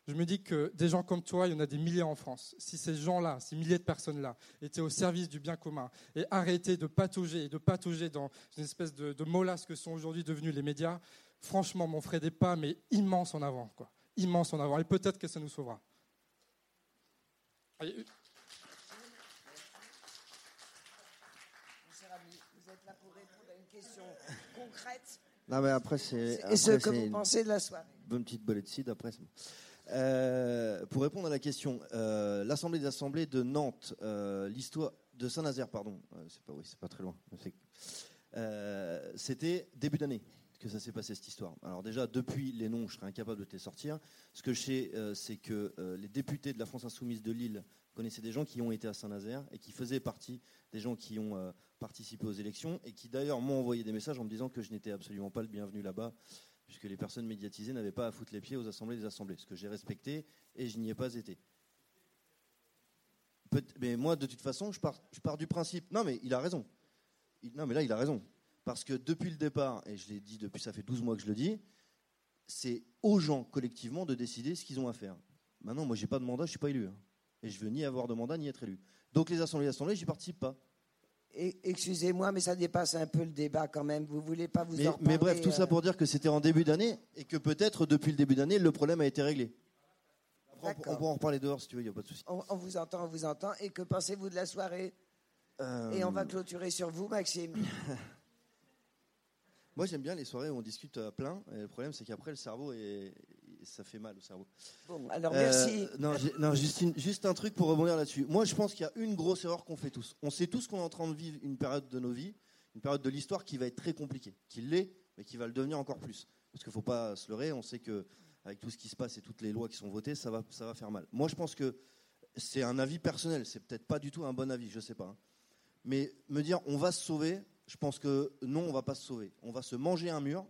je me dis que des gens comme toi, il y en a des milliers en France. Si ces gens-là, ces milliers de personnes-là, étaient au service du bien commun et arrêtaient de patauger et de patauger dans une espèce de, de molasse que sont aujourd'hui devenus les médias, franchement, on ferait des pas, mais immenses en avant, quoi. Immenses en avant. Et peut-être que ça nous sauvera.
Vous êtes là pour répondre à une question concrète.
Non, mais après, c'est.
Et ce que vous pensez de la soirée
Bonne petite bolette de cidre, après, c'est bon. Euh, pour répondre à la question, euh, l'Assemblée des Assemblées de Nantes, euh, l'histoire de Saint-Nazaire, pardon, c'est pas, oui, c'est pas très loin. C'était début d'année que ça s'est passé cette histoire. Alors déjà, depuis les noms, je serais incapable de te les sortir. Ce que je sais, c'est que les députés de la France Insoumise de Lille connaissaient des gens qui ont été à Saint-Nazaire et qui faisaient partie des gens qui ont participé aux élections et qui d'ailleurs m'ont envoyé des messages en me disant que je n'étais absolument pas le bienvenu là-bas puisque les personnes médiatisées n'avaient pas à foutre les pieds aux assemblées des assemblées, ce que j'ai respecté et je n'y ai pas été. mais moi, de toute façon, je pars, du principe. Non, mais il a raison. non, mais là, il a raison. Parce que depuis le départ, et je l'ai dit depuis, ça fait 12 mois que je le dis, c'est aux gens collectivement de décider ce qu'ils ont à faire. Maintenant, moi, j'ai pas de mandat, je suis pas élu. Hein. Et je veux ni avoir de mandat, ni être élu. Donc les assemblées assemblées, j'y participe pas.
Excusez-moi, mais ça dépasse un peu le débat quand même. Vous voulez pas vous
mais,
en
Mais bref, tout ça
euh,
pour dire que c'était en début d'année et que peut-être depuis le début d'année, le problème a été réglé. on pourra en reparler dehors si tu veux, il n'y a pas de souci.
On, vous entend, on vous entend. Et que pensez-vous de la soirée?
Euh,
Et on va clôturer sur vous, Maxime.
Moi, j'aime bien les soirées où on discute à plein. Et le problème, c'est qu'après, le cerveau est, ça fait mal au cerveau.
Bon, alors merci.
Euh, non, non juste, juste, un truc pour rebondir là-dessus. Moi, je pense qu'il y a une grosse erreur qu'on fait tous. On sait tous qu'on est en train de vivre une période de nos vies, une période de l'histoire qui va être très compliquée, qui l'est, mais qui va le devenir encore plus. Parce qu'il ne faut pas se leurrer, on sait que avec tout ce qui se passe et toutes les lois qui sont votées, ça va, ça va faire mal. Moi, je pense que c'est un avis personnel, c'est peut-être pas du tout un bon avis, je ne sais pas. Hein. Mais me dire on va se sauver, je pense que non, on va pas se sauver. On va se manger un mur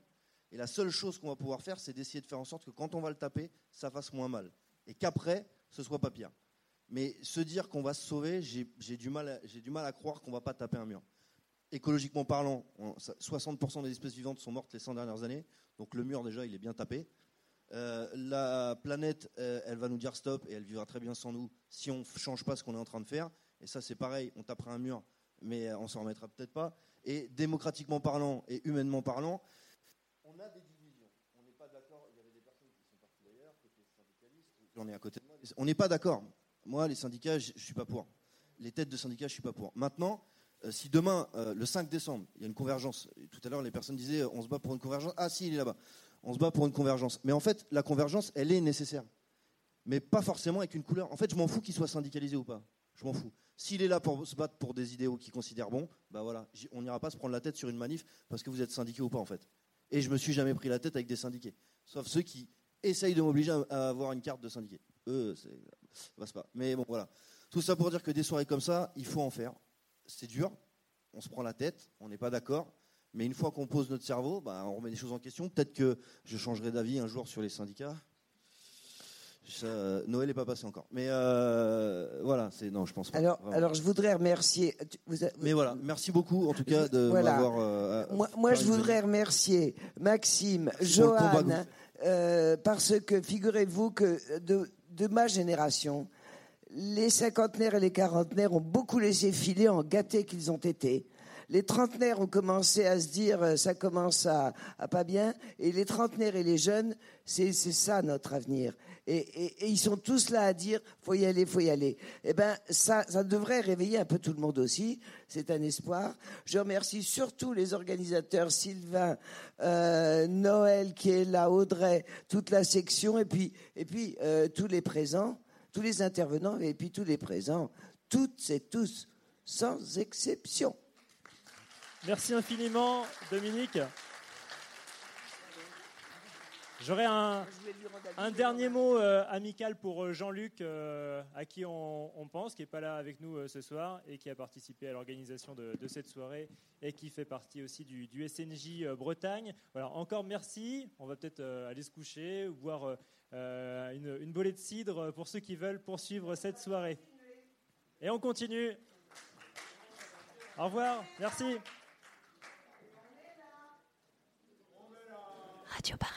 et la seule chose qu'on va pouvoir faire, c'est d'essayer de faire en sorte que quand on va le taper, ça fasse moins mal. Et qu'après, ce soit pas pire. Mais se dire qu'on va se sauver, j'ai du, mal à, croire qu'on va pas taper un mur. Écologiquement parlant, 60% des espèces vivantes sont mortes les 100 dernières années. Donc le mur, déjà, il est bien tapé. Euh, la planète, euh, elle va nous dire stop et elle vivra très bien sans nous si on ne change pas ce qu'on est en train de faire. Et ça, c'est pareil, on tapera un mur, mais on s'en remettra peut-être pas. Et démocratiquement parlant et humainement parlant, on a des divisions. On n'est pas d'accord. Il y avait des personnes qui sont parties d'ailleurs, syndicalistes. J'en ai à côté de moi. On n'est pas d'accord. Moi, les syndicats, je ne suis pas pour. Les têtes de syndicats, je ne suis pas pour. Maintenant, euh, si demain, euh, le 5 décembre, il y a une convergence, tout à l'heure, les personnes disaient on se bat pour une convergence. Ah, si, il est là-bas. On se bat pour une convergence. Mais en fait, la convergence, elle est nécessaire. Mais pas forcément avec une couleur. En fait, je m'en fous qu'il soit syndicalisé ou pas. Je m'en fous. S'il est là pour se battre pour des idéaux qu'il considère bons, bah voilà, on n'ira pas se prendre la tête sur une manif parce que vous êtes syndiqué ou pas en fait. Et je me suis jamais pris la tête avec des syndiqués. Sauf ceux qui essayent de m'obliger à avoir une carte de syndiqué. Eux, ça passe pas. Mais bon, voilà. Tout ça pour dire que des soirées comme ça, il faut en faire. C'est dur. On se prend la tête. On n'est pas d'accord. Mais une fois qu'on pose notre cerveau, bah, on remet des choses en question. Peut-être que je changerai d'avis un jour sur les syndicats. Noël n'est pas passé encore. Mais euh, voilà, c'est non, je pense pas.
Alors, alors je voudrais remercier.
Mais voilà, merci beaucoup en tout cas de m'avoir. Euh,
moi, moi je voudrais remercier Maxime, Johan, euh, parce que figurez-vous que de, de ma génération, les cinquantenaires et les quarantenaires ont beaucoup laissé filer en gâtés qu'ils ont été. Les trentenaires ont commencé à se dire ça commence à, à pas bien, et les trentenaires et les jeunes, c'est ça notre avenir et, ils sont tous là à dire faut y aller, faut y aller. Eh ben ça, devrait réveiller un peu tout le monde aussi. C'est un espoir. Je remercie surtout les organisateurs Sylvain, euh, Noël qui est là, Audrey, toute la section, et puis et puis euh, tous les présents, tous les intervenants, et puis tous les présents, toutes et tous, sans exception.
Merci infiniment, Dominique. J'aurais un, un, dernier mot euh, amical pour euh, Jean-Luc, euh, à qui on, pense, qui n'est pas là avec nous ce soir et qui a participé à l'organisation de, cette soirée et qui fait partie aussi du, SNJ Bretagne. Voilà, encore merci. On va peut-être aller se coucher ou boire une, une bolée de cidre pour ceux qui veulent poursuivre cette soirée. Et on continue. Au revoir. Merci.
Radio Parleur